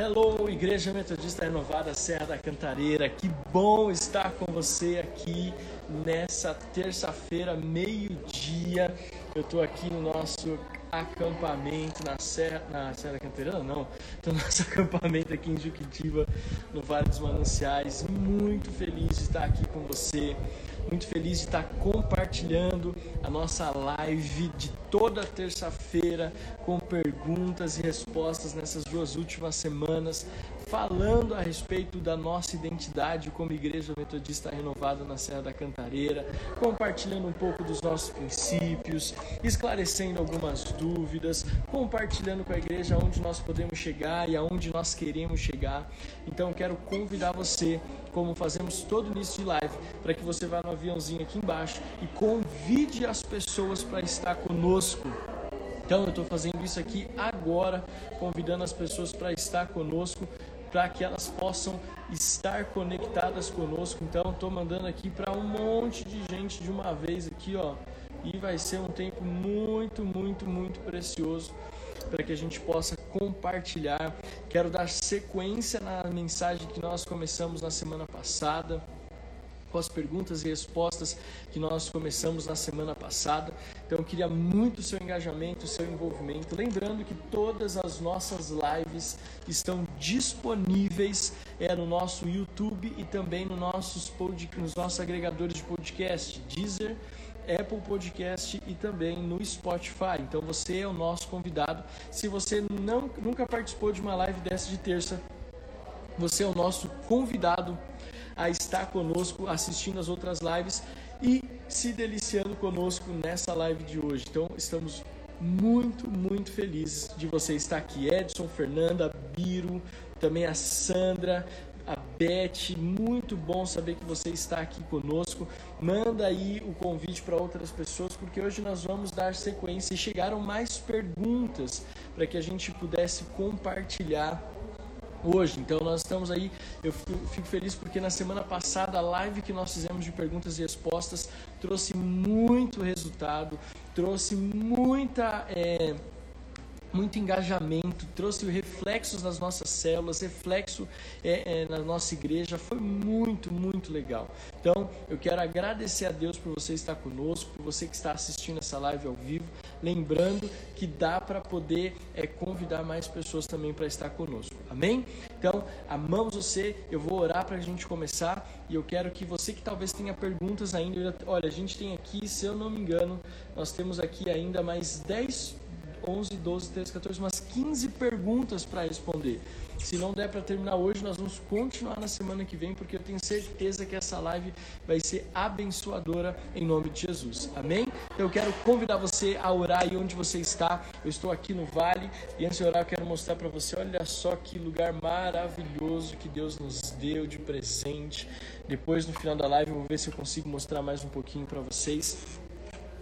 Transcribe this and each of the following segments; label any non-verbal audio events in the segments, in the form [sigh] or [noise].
Hello, Igreja Metodista Renovada Serra da Cantareira. Que bom estar com você aqui nessa terça-feira, meio-dia. Eu estou aqui no nosso acampamento na Serra, na Serra da Cantareira, não, estou no nosso [laughs] acampamento aqui em Juquitiba, no Vale dos Mananciais. Muito feliz de estar aqui com você muito feliz de estar compartilhando a nossa live de toda terça-feira com perguntas e respostas nessas duas últimas semanas, falando a respeito da nossa identidade como Igreja Metodista Renovada na Serra da Cantareira, compartilhando um pouco dos nossos princípios, esclarecendo algumas dúvidas, compartilhando com a igreja onde nós podemos chegar e aonde nós queremos chegar. Então quero convidar você, como fazemos todo início de live, para que você vá no aviãozinho aqui embaixo e convide as pessoas para estar conosco. Então eu estou fazendo isso aqui agora, convidando as pessoas para estar conosco, para que elas possam estar conectadas conosco. Então estou mandando aqui para um monte de gente de uma vez aqui, ó. E vai ser um tempo muito, muito, muito precioso para que a gente possa compartilhar. Quero dar sequência na mensagem que nós começamos na semana passada com as perguntas e respostas que nós começamos na semana passada. Então eu queria muito o seu engajamento, o seu envolvimento. Lembrando que todas as nossas lives estão disponíveis é, no nosso YouTube e também no nossos pod, nos nossos agregadores de podcast, Deezer, Apple Podcast e também no Spotify. Então você é o nosso convidado. Se você não, nunca participou de uma live dessa de terça, você é o nosso convidado a estar conosco assistindo as outras lives e se deliciando conosco nessa live de hoje. Então, estamos muito, muito felizes de você estar aqui. Edson, Fernanda, Biro, também a Sandra, a Beth, muito bom saber que você está aqui conosco. Manda aí o convite para outras pessoas, porque hoje nós vamos dar sequência e chegaram mais perguntas para que a gente pudesse compartilhar hoje. Então nós estamos aí, eu fico feliz porque na semana passada a live que nós fizemos de perguntas e respostas trouxe muito resultado, trouxe muita é, muito engajamento, trouxe reflexos nas nossas células, reflexo é, é, na nossa igreja, foi muito, muito legal. Então, eu quero agradecer a Deus por você estar conosco, por você que está assistindo essa live ao vivo, lembrando que dá para poder é, convidar mais pessoas também para estar conosco, amém? Então, amamos você, eu vou orar para a gente começar e eu quero que você que talvez tenha perguntas ainda, olha, a gente tem aqui, se eu não me engano, nós temos aqui ainda mais 10 11, 12, 13, 14, umas 15 perguntas para responder. Se não der para terminar hoje, nós vamos continuar na semana que vem, porque eu tenho certeza que essa live vai ser abençoadora em nome de Jesus. Amém? Eu quero convidar você a orar aí onde você está. Eu estou aqui no vale e antes de orar, eu quero mostrar para você: olha só que lugar maravilhoso que Deus nos deu de presente. Depois, no final da live, eu vou ver se eu consigo mostrar mais um pouquinho para vocês.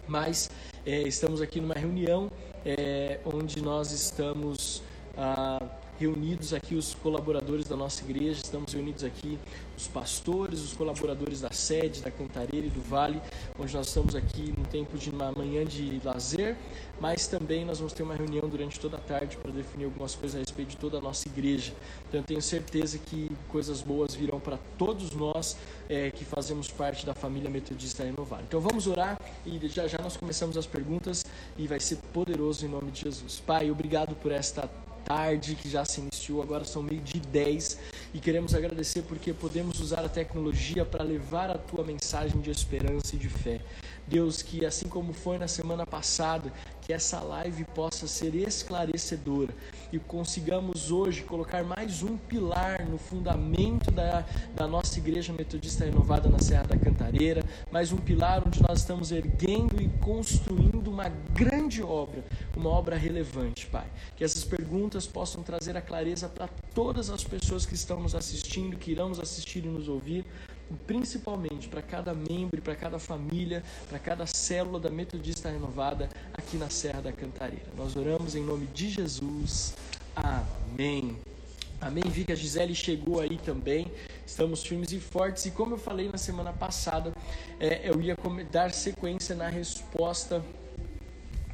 Mas é, estamos aqui numa reunião é, onde nós estamos ah, reunidos aqui os colaboradores da nossa igreja, estamos reunidos aqui os pastores, os colaboradores da sede, da Cantareira e do Vale, onde nós estamos aqui no tempo de uma manhã de lazer, mas também nós vamos ter uma reunião durante toda a tarde para definir algumas coisas a respeito de toda a nossa igreja. Então eu tenho certeza que coisas boas virão para todos nós é, que fazemos parte da família Metodista Renovada. Então vamos orar e já já nós começamos as perguntas e vai ser poderoso em nome de Jesus. Pai, obrigado por esta tarde que já se iniciou, agora são meio de 10 e queremos agradecer porque podemos usar a tecnologia para levar a tua mensagem de esperança e de fé. Deus, que assim como foi na semana passada, que essa live possa ser esclarecedora e consigamos hoje colocar mais um pilar no fundamento da, da nossa Igreja Metodista Renovada na Serra da Cantareira, mais um pilar onde nós estamos erguendo e construindo uma grande obra, uma obra relevante, Pai. Que essas perguntas possam trazer a clareza para todas as pessoas que estão nos assistindo, que irão nos assistir e nos ouvir principalmente para cada membro, para cada família, para cada célula da Metodista Renovada aqui na Serra da Cantareira. Nós oramos em nome de Jesus. Amém. Amém. Vi que a Gisele chegou aí também. Estamos firmes e fortes. E como eu falei na semana passada, é, eu ia dar sequência na resposta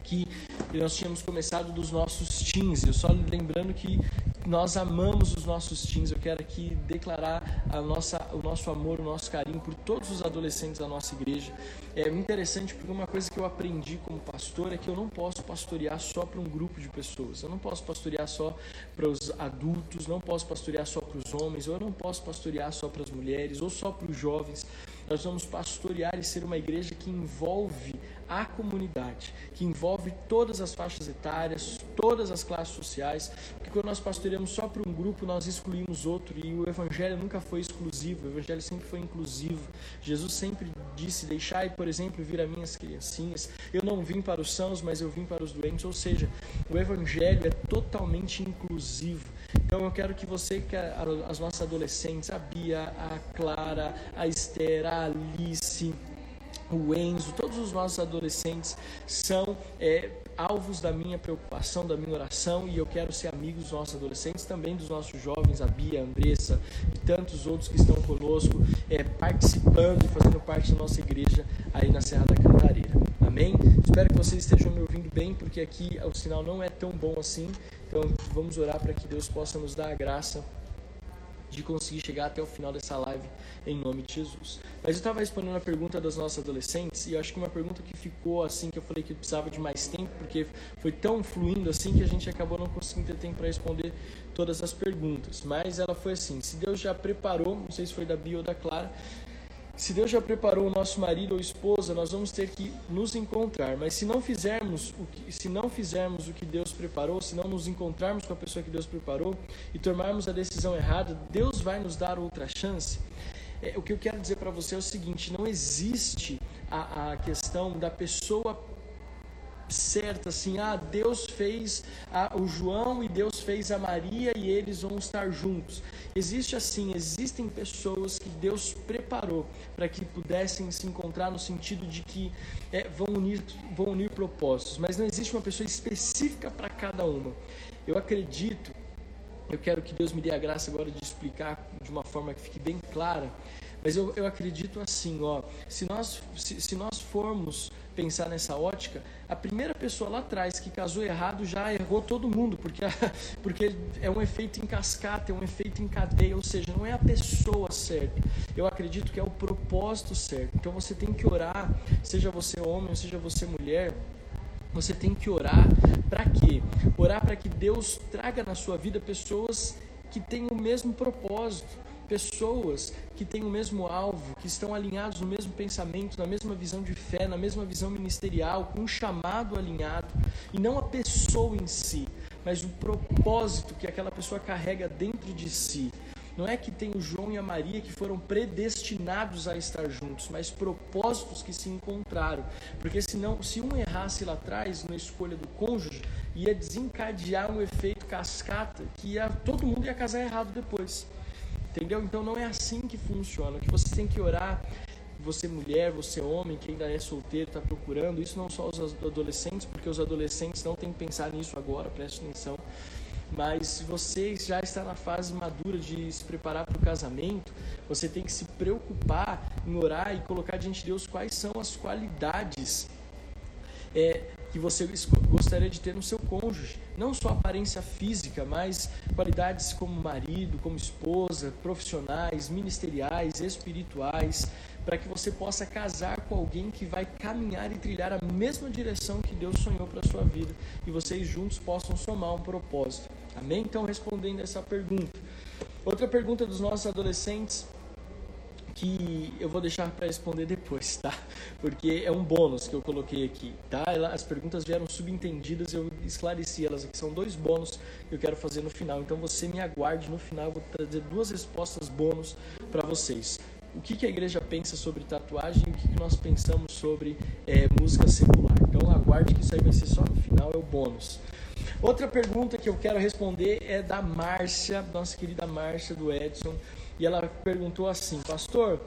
que nós tínhamos começado dos nossos teens. Eu só lembrando que nós amamos os nossos teens. Eu quero aqui declarar a nossa, o nosso amor, o nosso carinho por todos os adolescentes da nossa igreja. É interessante porque uma coisa que eu aprendi como pastor é que eu não posso pastorear só para um grupo de pessoas. Eu não posso pastorear só para os adultos, não posso pastorear só para os homens, ou eu não posso pastorear só para as mulheres, ou só para os jovens. Nós vamos pastorear e ser uma igreja que envolve a comunidade, que envolve todas as faixas etárias, todas as classes sociais, porque quando nós pastoreamos só para um grupo, nós excluímos outro, e o evangelho nunca foi exclusivo, o evangelho sempre foi inclusivo. Jesus sempre disse: Deixai, por exemplo, vir a minhas criancinhas. Eu não vim para os sãos, mas eu vim para os doentes. Ou seja, o evangelho é totalmente inclusivo. Então eu quero que você, que as nossas adolescentes, a Bia, a Clara, a Esther, a Alice, o Enzo, todos os nossos adolescentes são é, alvos da minha preocupação, da minha oração e eu quero ser amigo dos nossos adolescentes, também dos nossos jovens, a Bia, a Andressa e tantos outros que estão conosco, é, participando e fazendo parte da nossa igreja aí na Serra da Cantareira. Amém? Espero que vocês estejam me ouvindo bem, porque aqui o sinal não é tão bom assim. Então vamos orar para que Deus possa nos dar a graça de conseguir chegar até o final dessa live em nome de Jesus. Mas eu estava respondendo a pergunta das nossas adolescentes e eu acho que uma pergunta que ficou assim, que eu falei que precisava de mais tempo, porque foi tão fluindo assim que a gente acabou não conseguindo ter tempo para responder todas as perguntas. Mas ela foi assim: se Deus já preparou, não sei se foi da Bia ou da Clara, se Deus já preparou o nosso marido ou esposa, nós vamos ter que nos encontrar. Mas se não fizermos o que, se não fizermos o que Deus preparou, se não nos encontrarmos com a pessoa que Deus preparou e tomarmos a decisão errada, Deus vai nos dar outra chance. É, o que eu quero dizer para você é o seguinte: não existe a, a questão da pessoa certa, assim, ah, Deus fez a, o João e Deus fez a Maria e eles vão estar juntos. Existe assim, existem pessoas que Deus preparou para que pudessem se encontrar no sentido de que é, vão, unir, vão unir propósitos, mas não existe uma pessoa específica para cada uma. Eu acredito, eu quero que Deus me dê a graça agora de explicar de uma forma que fique bem clara, mas eu, eu acredito assim, ó, se nós, se, se nós formos pensar nessa ótica, a primeira pessoa lá atrás que casou errado já errou todo mundo, porque, [laughs] porque é um efeito em cascata, é um efeito em cadeia, ou seja, não é a pessoa certa. Eu acredito que é o propósito certo. Então você tem que orar, seja você homem, seja você mulher, você tem que orar para quê? Orar para que Deus traga na sua vida pessoas que têm o mesmo propósito pessoas que têm o mesmo alvo, que estão alinhados no mesmo pensamento, na mesma visão de fé, na mesma visão ministerial, com um chamado alinhado, e não a pessoa em si, mas o propósito que aquela pessoa carrega dentro de si. Não é que tem o João e a Maria que foram predestinados a estar juntos, mas propósitos que se encontraram. Porque senão, se um errasse lá atrás na escolha do cônjuge, ia desencadear um efeito cascata que ia, todo mundo ia casar errado depois. Entendeu? Então não é assim que funciona. Que você tem que orar, você mulher, você homem, que ainda é solteiro, está procurando, isso não só os adolescentes, porque os adolescentes não têm que pensar nisso agora, preste atenção. Mas se você já está na fase madura de se preparar para o casamento, você tem que se preocupar em orar e colocar diante de Deus quais são as qualidades é, que você gostaria de ter no seu cônjuge. Não só aparência física, mas qualidades como marido, como esposa, profissionais, ministeriais, espirituais, para que você possa casar com alguém que vai caminhar e trilhar a mesma direção que Deus sonhou para a sua vida e vocês juntos possam somar um propósito. Amém? Então, respondendo essa pergunta. Outra pergunta dos nossos adolescentes que eu vou deixar para responder depois, tá? Porque é um bônus que eu coloquei aqui, tá? As perguntas vieram subentendidas, eu esclareci elas aqui. São dois bônus que eu quero fazer no final. Então você me aguarde no final, eu vou trazer duas respostas bônus para vocês. O que, que, a igreja pensa sobre tatuagem e o que, que nós pensamos sobre é, música secular. Então aguarde que isso aí vai ser só no final, é o bônus. Outra pergunta que eu quero responder é da Márcia, nossa querida Márcia do Edson e ela perguntou assim: Pastor,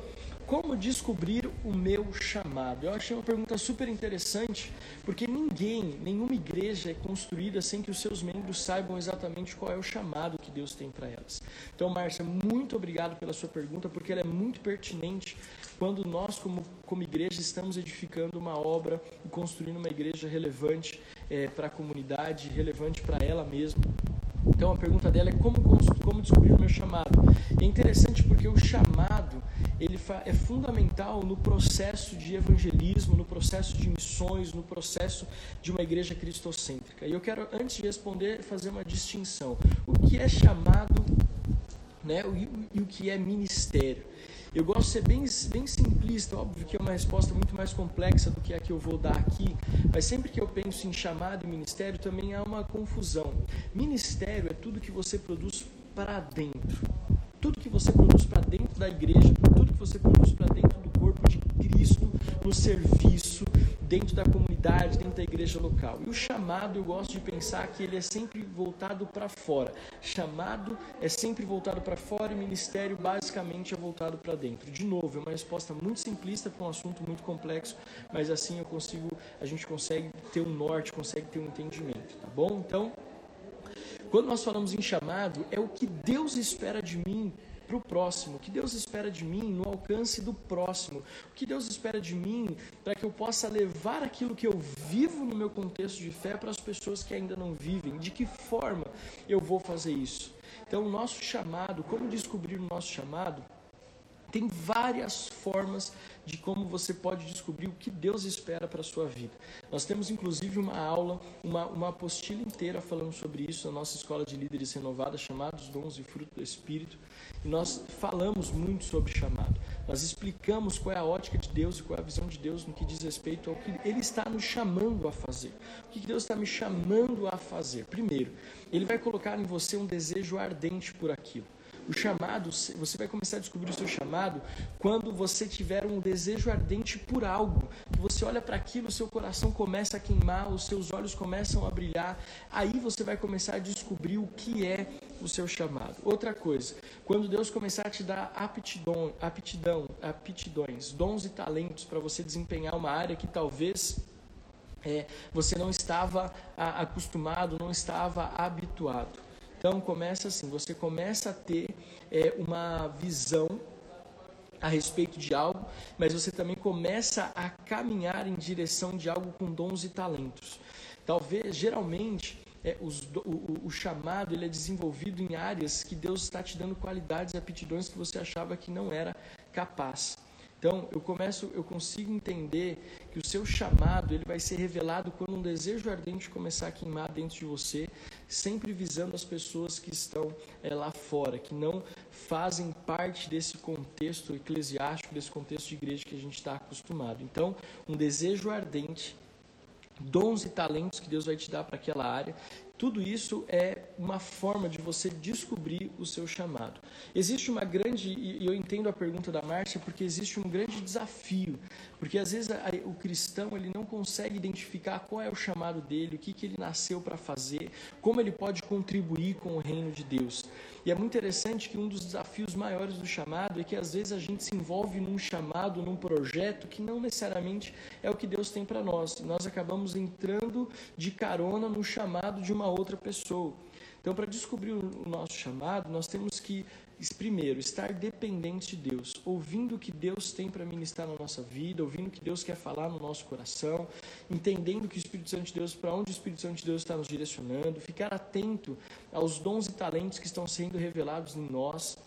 como descobrir o meu chamado? Eu achei uma pergunta super interessante, porque ninguém, nenhuma igreja é construída sem que os seus membros saibam exatamente qual é o chamado que Deus tem para elas. Então, Márcia, muito obrigado pela sua pergunta, porque ela é muito pertinente quando nós, como, como igreja, estamos edificando uma obra e construindo uma igreja relevante é, para a comunidade, relevante para ela mesma Então a pergunta dela é como, como descobrir o meu chamado. E é interessante porque o chamado ele é fundamental no processo de evangelismo, no processo de missões, no processo de uma igreja cristocêntrica. E eu quero, antes de responder, fazer uma distinção. O que é chamado né, e, e o que é ministério? Eu gosto de ser bem, bem simplista, óbvio que é uma resposta muito mais complexa do que a que eu vou dar aqui, mas sempre que eu penso em chamado e ministério também há uma confusão. Ministério é tudo que você produz para dentro. Tudo que você produz para dentro da igreja, tudo que você produz para dentro do corpo de Cristo, no serviço, dentro da comunidade, dentro da igreja local. E o chamado, eu gosto de pensar que ele é sempre voltado para fora. Chamado é sempre voltado para fora e ministério basicamente é voltado para dentro. De novo, é uma resposta muito simplista para um assunto muito complexo, mas assim eu consigo, a gente consegue ter um norte, consegue ter um entendimento, tá bom? Então, quando nós falamos em chamado, é o que Deus espera de mim para o próximo, o que Deus espera de mim no alcance do próximo, o que Deus espera de mim para que eu possa levar aquilo que eu vivo no meu contexto de fé para as pessoas que ainda não vivem, de que forma eu vou fazer isso. Então, o nosso chamado, como descobrir o nosso chamado, tem várias formas de como você pode descobrir o que Deus espera para a sua vida. Nós temos inclusive uma aula, uma, uma apostila inteira falando sobre isso na nossa escola de líderes renovada, chamada Os Dons e Fruto do Espírito. E nós falamos muito sobre chamado. Nós explicamos qual é a ótica de Deus e qual é a visão de Deus no que diz respeito ao que Ele está nos chamando a fazer. O que Deus está me chamando a fazer? Primeiro, Ele vai colocar em você um desejo ardente por aquilo. O chamado, você vai começar a descobrir o seu chamado quando você tiver um desejo ardente por algo. Você olha para aquilo, seu coração começa a queimar, os seus olhos começam a brilhar. Aí você vai começar a descobrir o que é o seu chamado. Outra coisa, quando Deus começar a te dar aptidão, aptidão, aptidões, dons e talentos para você desempenhar uma área que talvez é, você não estava acostumado, não estava habituado. Então começa assim, você começa a ter é, uma visão a respeito de algo, mas você também começa a caminhar em direção de algo com dons e talentos. Talvez, geralmente, é, os, o, o, chamado ele é desenvolvido em áreas que Deus está te dando qualidades e aptidões que você achava que não era capaz. Então, eu começo, eu consigo entender que o seu chamado ele vai ser revelado quando um desejo ardente começar a queimar dentro de você, sempre visando as pessoas que estão é, lá fora, que não fazem parte desse contexto eclesiástico, desse contexto de igreja que a gente está acostumado. Então, um desejo ardente dons e talentos que Deus vai te dar para aquela área tudo isso é uma forma de você descobrir o seu chamado. Existe uma grande, e eu entendo a pergunta da Márcia, porque existe um grande desafio, porque às vezes o cristão ele não consegue identificar qual é o chamado dele, o que, que ele nasceu para fazer, como ele pode contribuir com o reino de Deus. E é muito interessante que um dos desafios maiores do chamado é que às vezes a gente se envolve num chamado, num projeto que não necessariamente é o que Deus tem para nós. Nós acabamos entrando de carona no chamado de uma outra pessoa. Então, para descobrir o nosso chamado, nós temos que, primeiro, estar dependentes de Deus, ouvindo o que Deus tem para ministrar na nossa vida, ouvindo o que Deus quer falar no nosso coração, entendendo que o Espírito Santo de Deus, para onde o Espírito Santo de Deus está nos direcionando, ficar atento aos dons e talentos que estão sendo revelados em nós.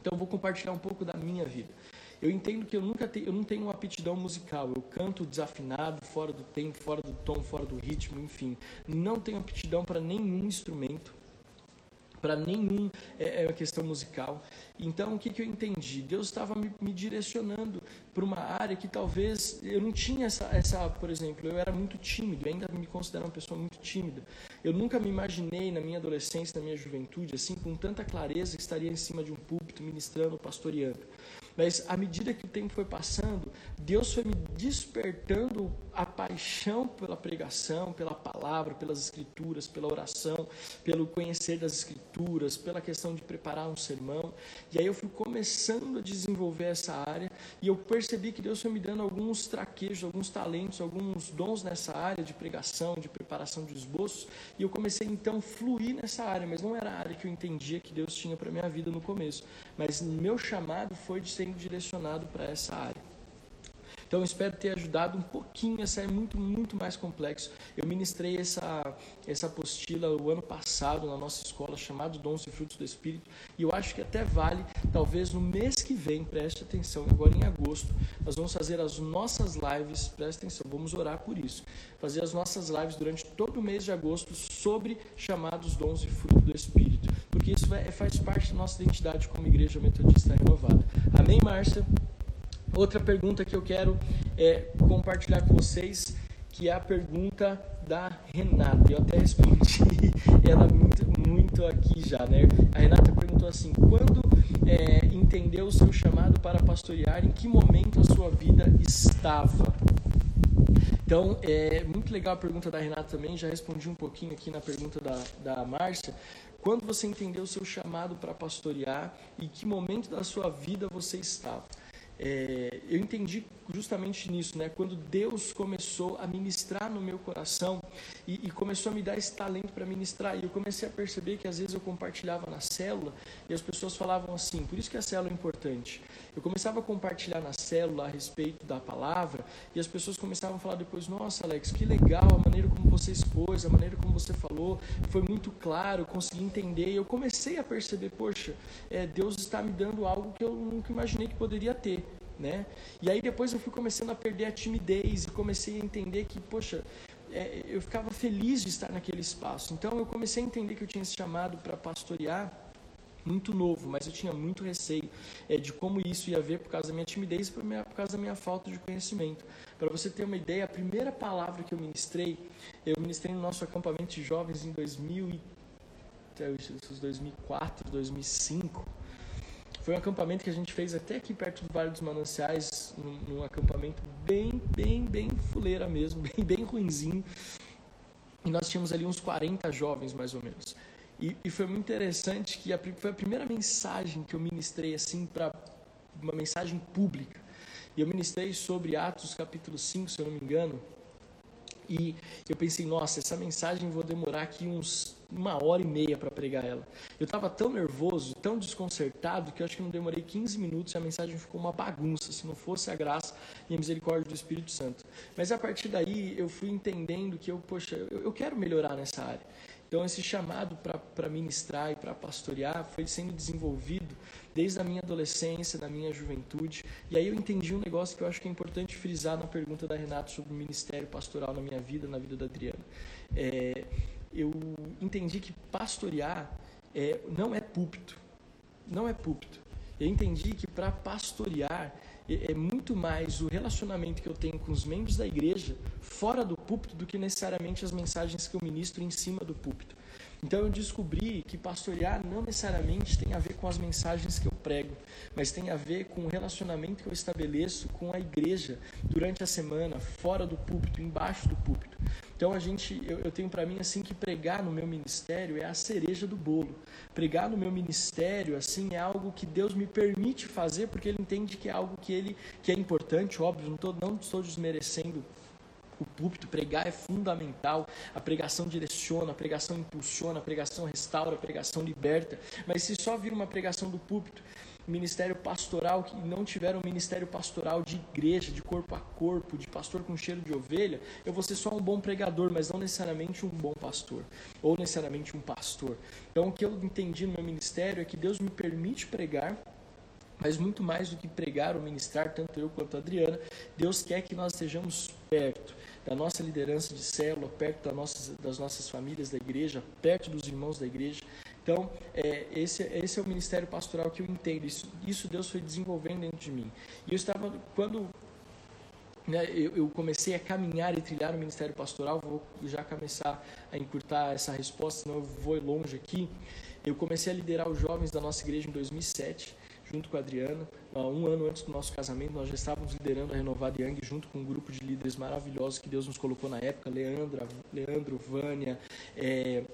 Então, eu vou compartilhar um pouco da minha vida. Eu entendo que eu nunca tenho, eu não tenho uma aptidão musical. Eu canto desafinado, fora do tempo, fora do tom, fora do ritmo, enfim. Não tenho aptidão para nenhum instrumento, para nenhum é, é, questão musical. Então, o que, que eu entendi? Deus estava me, me direcionando para uma área que talvez eu não tinha essa, essa, por exemplo, eu era muito tímido, ainda me considero uma pessoa muito tímida. Eu nunca me imaginei na minha adolescência, na minha juventude, assim, com tanta clareza que estaria em cima de um púlpito ministrando, pastoreando. Mas à medida que o tempo foi passando, Deus foi me despertando a paixão pela pregação, pela palavra, pelas escrituras, pela oração, pelo conhecer das escrituras, pela questão de preparar um sermão. E aí eu fui começando a desenvolver essa área e eu percebi que Deus foi me dando alguns traquejos, alguns talentos, alguns dons nessa área de pregação, de preparação de esboços. E eu comecei então a fluir nessa área, mas não era a área que eu entendia que Deus tinha para minha vida no começo. Mas meu chamado foi de ser direcionado para essa área. Então, espero ter ajudado um pouquinho, essa é muito, muito mais complexo. Eu ministrei essa, essa apostila o ano passado na nossa escola, chamado Dons e Frutos do Espírito, e eu acho que até vale, talvez no mês que vem, preste atenção, agora em agosto, nós vamos fazer as nossas lives, preste atenção, vamos orar por isso, fazer as nossas lives durante todo o mês de agosto sobre chamados dons e frutos do Espírito, porque isso faz parte da nossa identidade como igreja metodista renovada. Amém, Márcia? Outra pergunta que eu quero é, compartilhar com vocês, que é a pergunta da Renata. Eu até respondi [laughs] ela muito, muito aqui já, né? A Renata perguntou assim: quando é, entendeu o seu chamado para pastorear, em que momento a sua vida estava? Então, é muito legal a pergunta da Renata também, já respondi um pouquinho aqui na pergunta da, da Márcia. Quando você entendeu o seu chamado para pastorear e que momento da sua vida você estava? É, eu entendi justamente nisso, né? Quando Deus começou a ministrar no meu coração e, e começou a me dar esse talento para ministrar, e eu comecei a perceber que às vezes eu compartilhava na célula e as pessoas falavam assim, por isso que a célula é importante. Eu começava a compartilhar na célula a respeito da palavra e as pessoas começavam a falar depois, nossa Alex, que legal a maneira como você expôs, a maneira como você falou, foi muito claro, consegui entender. E eu comecei a perceber, poxa, é, Deus está me dando algo que eu nunca imaginei que poderia ter né? E aí depois eu fui começando a perder a timidez e comecei a entender que, poxa, é, eu ficava feliz de estar naquele espaço. Então eu comecei a entender que eu tinha esse chamado para pastorear muito novo, mas eu tinha muito receio é, de como isso ia ver por causa da minha timidez e por, minha, por causa da minha falta de conhecimento. Para você ter uma ideia, a primeira palavra que eu ministrei, eu ministrei no nosso acampamento de jovens em 2000 e, 2004, 2005. Foi um acampamento que a gente fez até aqui perto do Vale dos Mananciais, num, num acampamento bem, bem, bem fuleira mesmo, [laughs] bem, bem ruinzinho. E nós tínhamos ali uns 40 jovens, mais ou menos. E, e foi muito interessante que a, foi a primeira mensagem que eu ministrei assim para uma mensagem pública. E eu ministrei sobre Atos capítulo 5, se eu não me engano. E eu pensei, nossa, essa mensagem vou demorar aqui uns uma hora e meia para pregar ela. Eu estava tão nervoso, tão desconcertado, que eu acho que não demorei 15 minutos e a mensagem ficou uma bagunça, se não fosse a graça e a misericórdia do Espírito Santo. Mas a partir daí eu fui entendendo que eu, poxa, eu, eu quero melhorar nessa área. Então, esse chamado para ministrar e para pastorear foi sendo desenvolvido desde a minha adolescência, da minha juventude. E aí eu entendi um negócio que eu acho que é importante frisar na pergunta da Renata sobre o ministério pastoral na minha vida, na vida da Adriana. É, eu entendi que pastorear é, não é púlpito. Não é púlpito. Eu entendi que para pastorear é, é muito mais o relacionamento que eu tenho com os membros da igreja fora do púlpito do que necessariamente as mensagens que eu ministro em cima do púlpito. Então eu descobri que pastorear não necessariamente tem a ver com as mensagens que eu prego, mas tem a ver com o relacionamento que eu estabeleço com a igreja durante a semana, fora do púlpito, embaixo do púlpito. Então a gente, eu, eu tenho para mim assim que pregar no meu ministério é a cereja do bolo. Pregar no meu ministério assim é algo que Deus me permite fazer porque Ele entende que é algo que ele que é importante, óbvio. Não tô, não estou desmerecendo o púlpito, pregar é fundamental. A pregação direciona, a pregação impulsiona, a pregação restaura, a pregação liberta. Mas se só vir uma pregação do púlpito, ministério pastoral que não tiver um ministério pastoral de igreja, de corpo a corpo, de pastor com cheiro de ovelha, eu vou ser só um bom pregador, mas não necessariamente um bom pastor, ou necessariamente um pastor. Então, o que eu entendi no meu ministério é que Deus me permite pregar mas muito mais do que pregar ou ministrar, tanto eu quanto a Adriana, Deus quer que nós estejamos perto da nossa liderança de célula, perto das nossas, das nossas famílias da igreja, perto dos irmãos da igreja. Então, é, esse, esse é o ministério pastoral que eu entendo. Isso, isso Deus foi desenvolvendo dentro de mim. E eu estava, quando né, eu, eu, comecei a caminhar e trilhar o ministério pastoral, vou já começar a encurtar essa resposta, senão eu vou longe aqui. Eu comecei a liderar os jovens da nossa igreja em 2007 junto com a Adriana. Um ano antes do nosso casamento, nós já estávamos liderando a Renovada Young junto com um grupo de líderes maravilhosos que Deus nos colocou na época: Leandra, Leandro, Vânia, é,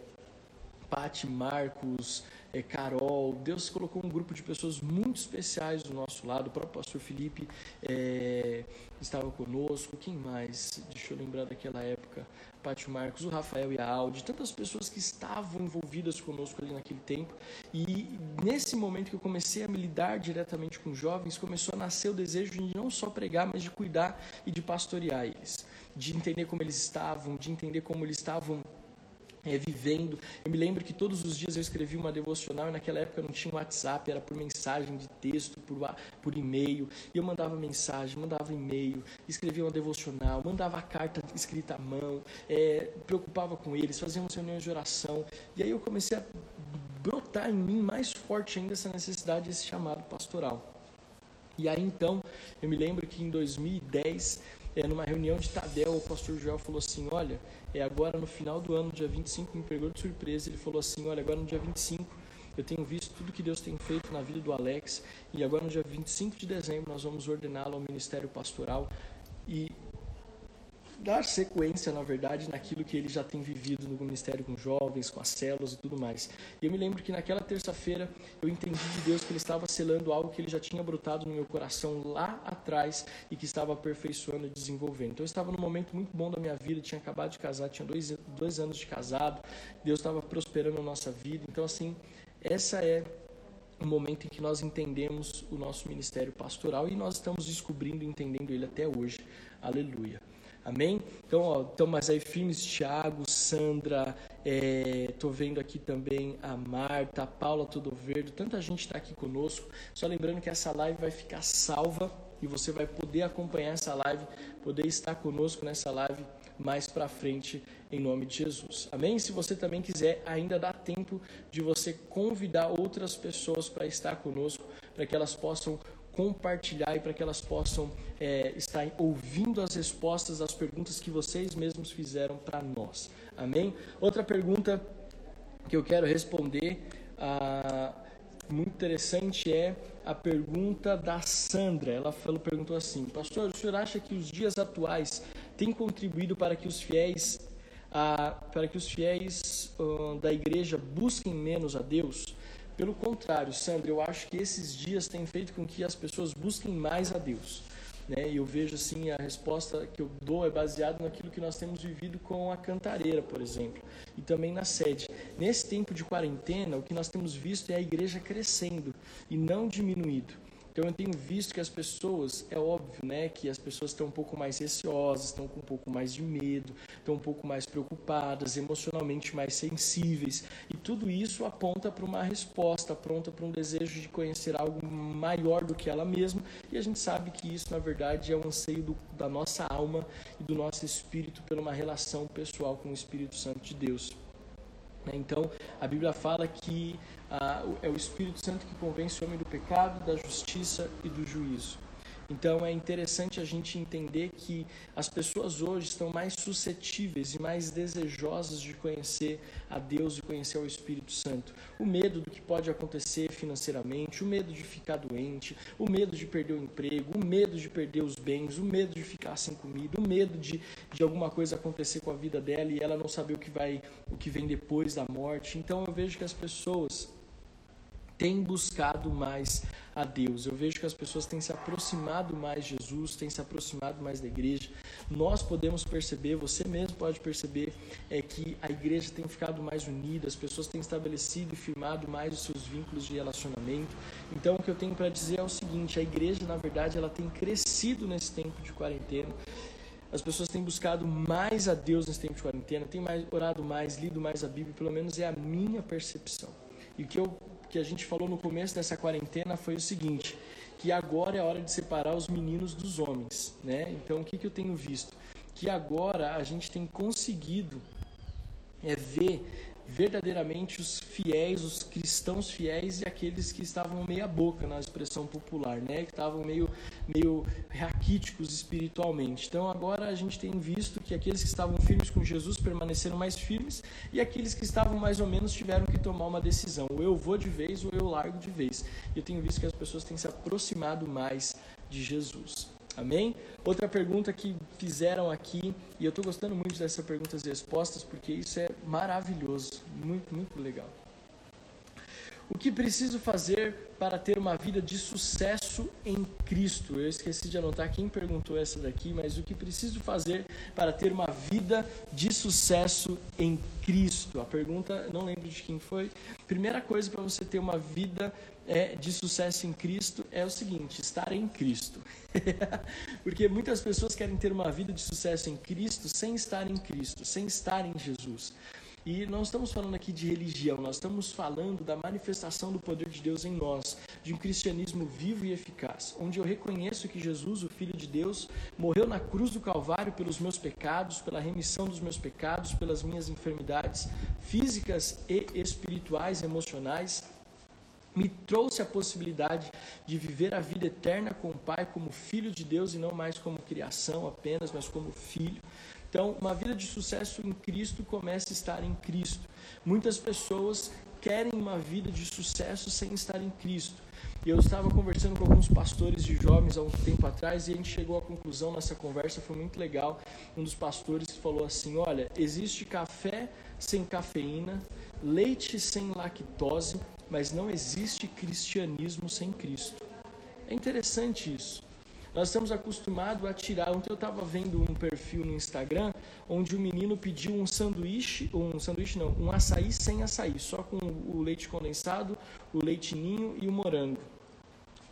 Pati, Marcos, é, Carol. Deus colocou um grupo de pessoas muito especiais do nosso lado. O próprio pastor Felipe é, estava conosco. Quem mais? Deixa eu lembrar daquela época. Pátio Marcos, o Rafael e a Audi, tantas pessoas que estavam envolvidas conosco ali naquele tempo. E nesse momento que eu comecei a me lidar diretamente com jovens, começou a nascer o desejo de não só pregar, mas de cuidar e de pastorear eles, de entender como eles estavam, de entender como eles estavam é, vivendo. Eu me lembro que todos os dias eu escrevia uma devocional e naquela época não tinha WhatsApp, era por mensagem de texto, por, por e-mail. E eu mandava mensagem, mandava e-mail, escrevia uma devocional, mandava carta escrita à mão, é, preocupava com eles, fazíamos reuniões de oração. E aí eu comecei a brotar em mim mais forte ainda essa necessidade, esse chamado pastoral. E aí então, eu me lembro que em 2010 é, numa reunião de Tadel, o pastor Joel falou assim: Olha, é agora no final do ano, dia 25, me pegou de surpresa. Ele falou assim: Olha, agora no dia 25, eu tenho visto tudo que Deus tem feito na vida do Alex, e agora no dia 25 de dezembro nós vamos ordená-lo ao ministério pastoral. E dar sequência, na verdade, naquilo que ele já tem vivido no ministério com jovens, com as células e tudo mais. E eu me lembro que naquela terça-feira eu entendi de Deus que ele estava selando algo que ele já tinha brotado no meu coração lá atrás e que estava aperfeiçoando e desenvolvendo. Então eu estava num momento muito bom da minha vida, tinha acabado de casar, tinha dois, dois anos de casado, Deus estava prosperando a nossa vida. Então, assim, essa é o momento em que nós entendemos o nosso ministério pastoral e nós estamos descobrindo e entendendo ele até hoje. Aleluia. Amém? Então, ó, então aí firmes, Thiago, Sandra, é, vendo aqui também a Marta, a Paula Todo Verde, tanta gente está aqui conosco. Só lembrando que essa live vai ficar salva e você vai poder acompanhar essa live, poder estar conosco nessa live mais para frente em nome de Jesus. Amém? Se você também quiser, ainda dá tempo de você convidar outras pessoas para estar conosco, para que elas possam compartilhar e para que elas possam é, estar ouvindo as respostas às perguntas que vocês mesmos fizeram para nós. Amém? Outra pergunta que eu quero responder, ah, muito interessante, é a pergunta da Sandra. Ela falou, perguntou assim: Pastor, o senhor acha que os dias atuais têm contribuído para que os fiéis ah, para que os fiéis ah, da igreja busquem menos a Deus? Pelo contrário, Sandra, eu acho que esses dias têm feito com que as pessoas busquem mais a Deus. Né? E eu vejo assim, a resposta que eu dou é baseada naquilo que nós temos vivido com a cantareira, por exemplo, e também na sede. Nesse tempo de quarentena, o que nós temos visto é a igreja crescendo e não diminuindo. Então eu tenho visto que as pessoas, é óbvio, né, que as pessoas estão um pouco mais receosas, estão com um pouco mais de medo, estão um pouco mais preocupadas, emocionalmente mais sensíveis, e tudo isso aponta para uma resposta, pronta para um desejo de conhecer algo maior do que ela mesma, e a gente sabe que isso na verdade é um anseio do, da nossa alma e do nosso espírito por uma relação pessoal com o Espírito Santo de Deus. Então, a Bíblia fala que é o Espírito Santo que convence o homem do pecado, da justiça e do juízo. Então é interessante a gente entender que as pessoas hoje estão mais suscetíveis e mais desejosas de conhecer a Deus e conhecer o Espírito Santo. O medo do que pode acontecer financeiramente, o medo de ficar doente, o medo de perder o emprego, o medo de perder os bens, o medo de ficar sem comida, o medo de, de alguma coisa acontecer com a vida dela e ela não saber o que vai, o que vem depois da morte. Então eu vejo que as pessoas têm buscado mais a Deus. Eu vejo que as pessoas têm se aproximado mais de Jesus, têm se aproximado mais da igreja. Nós podemos perceber, você mesmo pode perceber, é que a igreja tem ficado mais unida, as pessoas têm estabelecido e firmado mais os seus vínculos de relacionamento. Então, o que eu tenho para dizer é o seguinte: a igreja, na verdade, ela tem crescido nesse tempo de quarentena. As pessoas têm buscado mais a Deus nesse tempo de quarentena, têm mais, orado mais, lido mais a Bíblia, pelo menos é a minha percepção. E o que eu que a gente falou no começo dessa quarentena foi o seguinte, que agora é hora de separar os meninos dos homens, né? Então o que, que eu tenho visto? Que agora a gente tem conseguido é ver verdadeiramente os fiéis, os cristãos fiéis e aqueles que estavam meia boca na expressão popular, né? Que estavam meio meio raquíticos espiritualmente. Então agora a gente tem visto que aqueles que estavam firmes com Jesus permaneceram mais firmes e aqueles que estavam mais ou menos tiveram que tomar uma decisão, ou eu vou de vez ou eu largo de vez. Eu tenho visto que as pessoas têm se aproximado mais de Jesus. Amém? Outra pergunta que fizeram aqui, e eu estou gostando muito dessas perguntas e respostas, porque isso é maravilhoso, muito, muito legal. O que preciso fazer para ter uma vida de sucesso em Cristo? Eu esqueci de anotar quem perguntou essa daqui, mas o que preciso fazer para ter uma vida de sucesso em Cristo? A pergunta, não lembro de quem foi. Primeira coisa para você ter uma vida é, de sucesso em Cristo é o seguinte: estar em Cristo. [laughs] Porque muitas pessoas querem ter uma vida de sucesso em Cristo sem estar em Cristo, sem estar em Jesus. E não estamos falando aqui de religião, nós estamos falando da manifestação do poder de Deus em nós, de um cristianismo vivo e eficaz, onde eu reconheço que Jesus, o Filho de Deus, morreu na cruz do Calvário pelos meus pecados, pela remissão dos meus pecados, pelas minhas enfermidades físicas e espirituais, emocionais, me trouxe a possibilidade de viver a vida eterna com o Pai como filho de Deus e não mais como criação apenas, mas como filho. Então, uma vida de sucesso em Cristo começa a estar em Cristo. Muitas pessoas querem uma vida de sucesso sem estar em Cristo. E eu estava conversando com alguns pastores de jovens há um tempo atrás e a gente chegou à conclusão nessa conversa, foi muito legal. Um dos pastores falou assim: Olha, existe café sem cafeína, leite sem lactose, mas não existe cristianismo sem Cristo. É interessante isso. Nós estamos acostumados a tirar. Ontem eu estava vendo um perfil no Instagram onde o menino pediu um sanduíche, um sanduíche não, um açaí sem açaí, só com o leite condensado, o leitinho e o morango.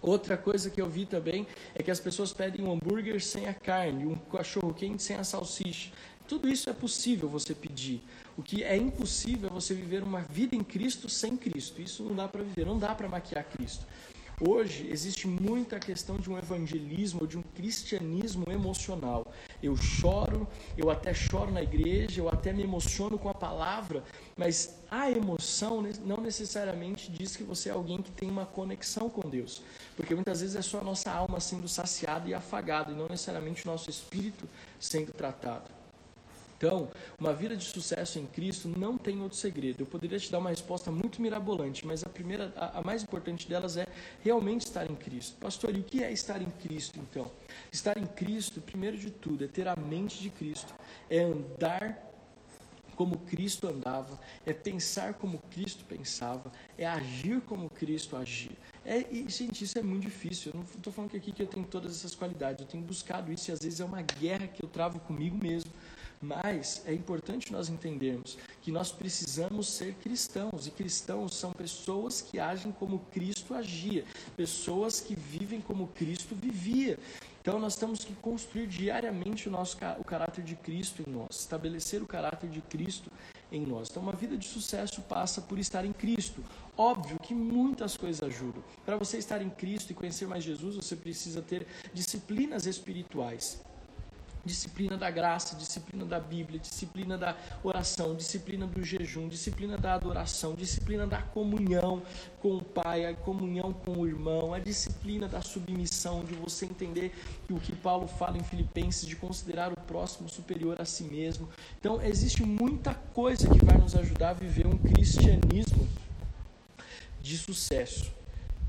Outra coisa que eu vi também é que as pessoas pedem um hambúrguer sem a carne, um cachorro quente sem a salsicha. Tudo isso é possível você pedir. O que é impossível é você viver uma vida em Cristo sem Cristo. Isso não dá para viver, não dá para maquiar Cristo. Hoje existe muita questão de um evangelismo, de um cristianismo emocional. Eu choro, eu até choro na igreja, eu até me emociono com a palavra, mas a emoção não necessariamente diz que você é alguém que tem uma conexão com Deus, porque muitas vezes é só a nossa alma sendo saciada e afagada, e não necessariamente o nosso espírito sendo tratado. Então, uma vida de sucesso em Cristo não tem outro segredo. Eu poderia te dar uma resposta muito mirabolante, mas a primeira, a, a, mais importante delas é realmente estar em Cristo. Pastor, e o que é estar em Cristo então? Estar em Cristo, primeiro de tudo, é ter a mente de Cristo, é andar como Cristo andava, é pensar como Cristo pensava, é agir como Cristo agia. É, e, gente, isso é muito difícil. Eu não estou falando aqui que eu tenho todas essas qualidades, eu tenho buscado isso e às vezes é uma guerra que eu travo comigo mesmo mas é importante nós entendermos que nós precisamos ser cristãos, e cristãos são pessoas que agem como Cristo agia, pessoas que vivem como Cristo vivia. Então nós temos que construir diariamente o nosso o caráter de Cristo em nós, estabelecer o caráter de Cristo em nós. Então uma vida de sucesso passa por estar em Cristo. Óbvio que muitas coisas ajudam. Para você estar em Cristo e conhecer mais Jesus, você precisa ter disciplinas espirituais disciplina da graça, disciplina da Bíblia, disciplina da oração, disciplina do jejum, disciplina da adoração, disciplina da comunhão com o Pai, a comunhão com o irmão, a disciplina da submissão, de você entender que o que Paulo fala em Filipenses de considerar o próximo superior a si mesmo. Então, existe muita coisa que vai nos ajudar a viver um cristianismo de sucesso.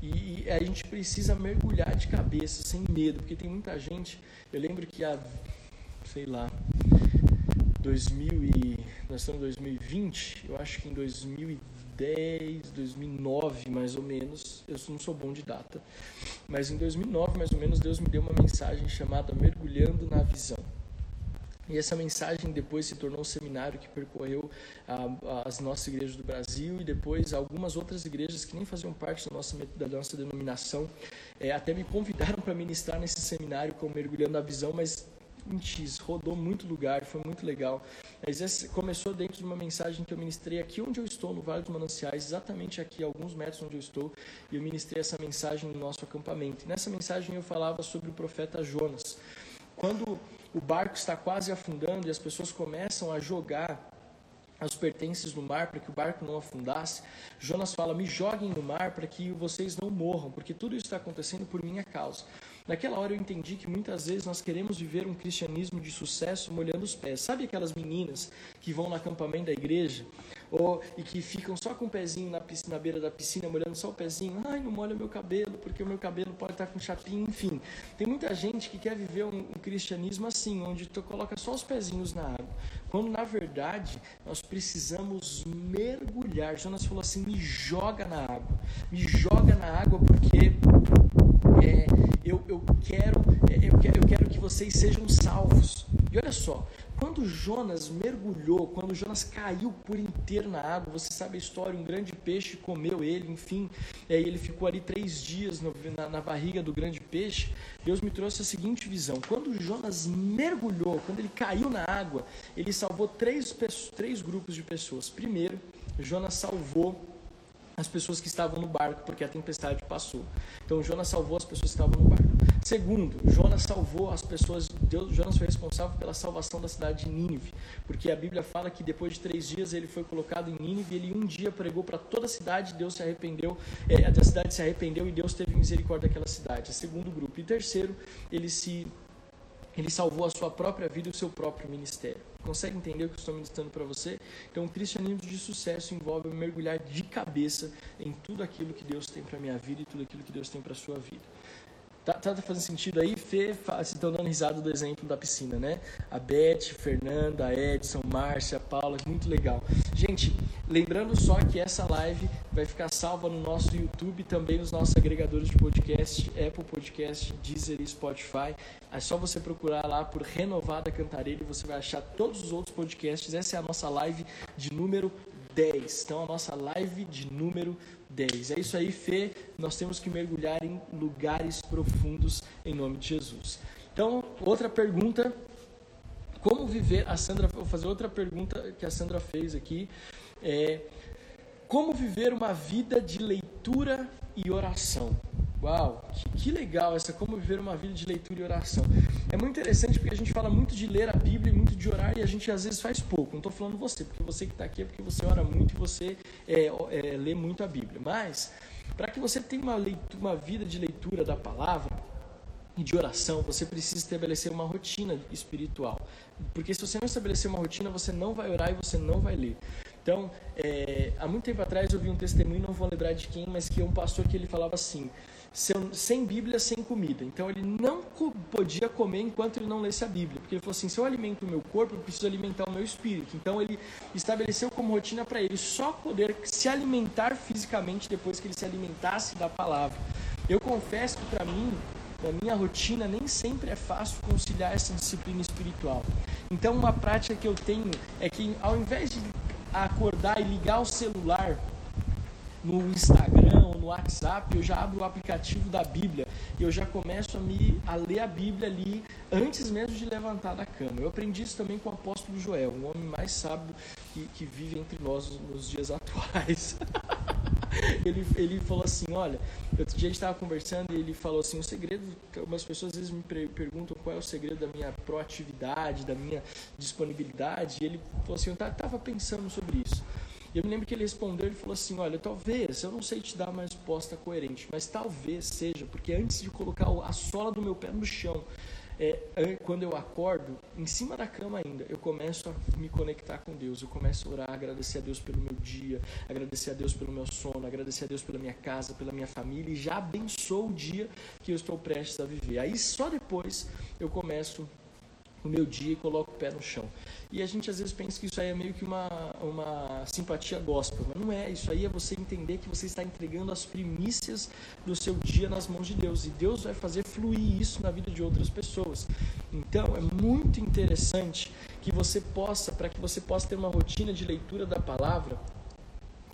E a gente precisa mergulhar de cabeça, sem medo, porque tem muita gente. Eu lembro que há sei lá, 2000 e nós estamos em 2020, eu acho que em 2010, 2009 mais ou menos, eu não sou bom de data, mas em 2009 mais ou menos Deus me deu uma mensagem chamada Mergulhando na Visão. E essa mensagem depois se tornou um seminário que percorreu ah, as nossas igrejas do Brasil e depois algumas outras igrejas que nem faziam parte da nossa, da nossa denominação é, até me convidaram para ministrar nesse seminário com Mergulhando na Visão, mas em X, rodou muito lugar, foi muito legal. Mas começou dentro de uma mensagem que eu ministrei aqui onde eu estou, no Vale dos Mananciais, exatamente aqui, alguns metros onde eu estou, e eu ministrei essa mensagem no nosso acampamento. E nessa mensagem eu falava sobre o profeta Jonas. Quando o barco está quase afundando e as pessoas começam a jogar os pertences no mar para que o barco não afundasse. Jonas fala: Me joguem no mar para que vocês não morram, porque tudo isso está acontecendo por minha causa. Naquela hora eu entendi que muitas vezes nós queremos viver um cristianismo de sucesso molhando os pés. Sabe aquelas meninas que vão no acampamento da igreja ou, e que ficam só com o pezinho na, piscina, na beira da piscina, molhando só o pezinho? Ai, não molha meu cabelo, porque o meu cabelo pode estar com chapinha, enfim. Tem muita gente que quer viver um, um cristianismo assim, onde tu coloca só os pezinhos na água. Quando na verdade nós precisamos mergulhar. Jonas falou assim: me joga na água, me joga na água porque é, eu, eu, quero, é, eu, quero, eu quero que vocês sejam salvos. E olha só, quando Jonas mergulhou, quando Jonas caiu por inteiro na água, você sabe a história, um grande peixe comeu ele, enfim, aí ele ficou ali três dias no, na, na, barriga do grande peixe. Deus me trouxe a seguinte visão: quando Jonas mergulhou, quando ele caiu na água, ele salvou três, três grupos de pessoas. Primeiro, Jonas salvou as pessoas que estavam no barco, porque a tempestade passou. Então Jonas salvou as pessoas que estavam no barco. Segundo, Jonas salvou as pessoas, Deus, Jonas foi responsável pela salvação da cidade de Nínive, porque a Bíblia fala que depois de três dias ele foi colocado em Nínive, ele um dia pregou para toda a cidade, Deus se arrependeu, é, a cidade se arrependeu e Deus teve misericórdia daquela cidade. Segundo grupo. E terceiro, ele se ele salvou a sua própria vida e o seu próprio ministério. Consegue entender o que eu estou ministrando para você? Então, o cristianismo de sucesso envolve mergulhar de cabeça em tudo aquilo que Deus tem para minha vida e tudo aquilo que Deus tem para sua vida. Tá, tá, fazendo sentido aí? Fê, vocês estão dando risada do exemplo da piscina, né? A Beth, Fernanda, Edson, Márcia, Paula, muito legal. Gente, lembrando só que essa live vai ficar salva no nosso YouTube, também nos nossos agregadores de podcast, Apple Podcast, Deezer e Spotify. É só você procurar lá por Renovada Cantareira e você vai achar todos os outros podcasts. Essa é a nossa live de número 10. Então, a nossa live de número 10. É isso aí, Fê. Nós temos que mergulhar em lugares profundos em nome de Jesus. Então, outra pergunta. Como viver? A Sandra, vou fazer outra pergunta que a Sandra fez aqui. É, como viver uma vida de leitura e oração? Uau, que, que, legal essa como viver uma vida de leitura e oração. É muito interessante porque a gente fala muito de ler a Bíblia e muito de orar e a gente às vezes faz pouco. Não estou falando você, porque você que está aqui é porque você ora muito e você é, é, lê muito a Bíblia. Mas para que você tenha uma, leitura, uma vida de leitura da palavra e de oração, você precisa estabelecer uma rotina espiritual. Porque se você não estabelecer uma rotina, você não vai orar e você não vai ler. Então, é, há muito tempo atrás eu vi um testemunho, não vou lembrar de quem, mas que é um pastor que ele falava assim: sem Bíblia, sem comida. Então ele não podia comer enquanto ele não lesse a Bíblia, porque ele falou assim: se eu alimento o meu corpo, eu preciso alimentar o meu espírito. Então ele estabeleceu como rotina para ele só poder se alimentar fisicamente depois que ele se alimentasse da palavra. Eu confesso que para mim, na minha rotina, nem sempre é fácil conciliar essa disciplina espiritual. Então uma prática que eu tenho é que ao invés de acordar e ligar o celular no Instagram ou no WhatsApp, eu já abro o aplicativo da Bíblia e eu já começo a, me, a ler a Bíblia ali antes mesmo de levantar da cama. Eu aprendi isso também com o apóstolo Joel, um homem mais sábio que, que vive entre nós nos dias [laughs] atuais. ele, ele falou assim: Olha, outro dia a gente estava conversando e ele falou assim: O segredo, algumas pessoas às vezes me perguntam qual é o segredo da minha proatividade, da minha disponibilidade. E ele falou assim: Eu estava pensando sobre isso. E eu me lembro que ele respondeu, ele falou assim, olha, talvez, eu não sei te dar uma resposta coerente, mas talvez seja, porque antes de colocar a sola do meu pé no chão, é, quando eu acordo, em cima da cama ainda, eu começo a me conectar com Deus, eu começo a orar, agradecer a Deus pelo meu dia, agradecer a Deus pelo meu sono, agradecer a Deus pela minha casa, pela minha família e já abençoo o dia que eu estou prestes a viver. Aí só depois eu começo o meu dia e coloco o pé no chão. E a gente às vezes pensa que isso aí é meio que uma, uma simpatia gospel, mas não é. Isso aí é você entender que você está entregando as primícias do seu dia nas mãos de Deus. E Deus vai fazer fluir isso na vida de outras pessoas. Então é muito interessante que você possa, para que você possa ter uma rotina de leitura da palavra,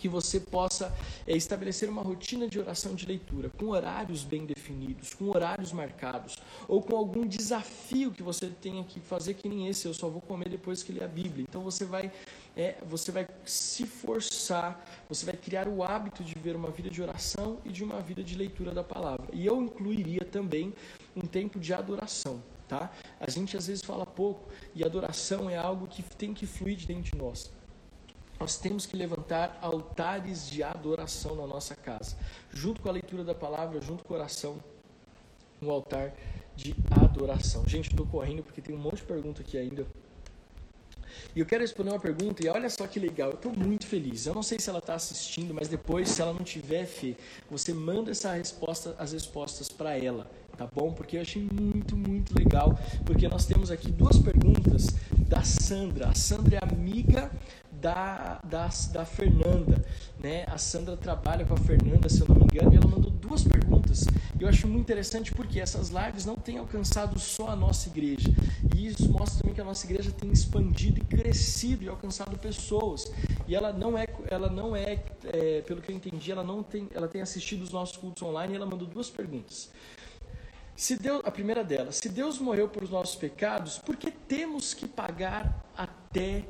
que você possa é, estabelecer uma rotina de oração de leitura, com horários bem definidos, com horários marcados, ou com algum desafio que você tenha que fazer que nem esse, eu só vou comer depois que ler a Bíblia. Então você vai, é, você vai se forçar, você vai criar o hábito de viver uma vida de oração e de uma vida de leitura da palavra. E eu incluiria também um tempo de adoração. Tá? A gente às vezes fala pouco e adoração é algo que tem que fluir de dentro de nós nós temos que levantar altares de adoração na nossa casa, junto com a leitura da palavra, junto com a oração. um altar de adoração. Gente, estou correndo porque tem um monte de pergunta aqui ainda. E eu quero responder uma pergunta, e olha só que legal, eu estou muito feliz. Eu não sei se ela está assistindo, mas depois, se ela não tiver, Fê, você manda essa resposta, as respostas para ela, tá bom? Porque eu achei muito, muito legal, porque nós temos aqui duas perguntas da Sandra. A Sandra é amiga da, da, da Fernanda, né? A Sandra trabalha com a Fernanda, se eu não me engano, e ela mandou duas perguntas. Eu acho muito interessante porque essas lives não têm alcançado só a nossa igreja. E isso mostra também que a nossa igreja tem expandido e crescido e alcançado pessoas. E ela não é, ela não é, é pelo que eu entendi, ela não tem, ela tem assistido os nossos cultos online e ela mandou duas perguntas. Se Deus, a primeira delas, se Deus morreu por os nossos pecados, por que temos que pagar até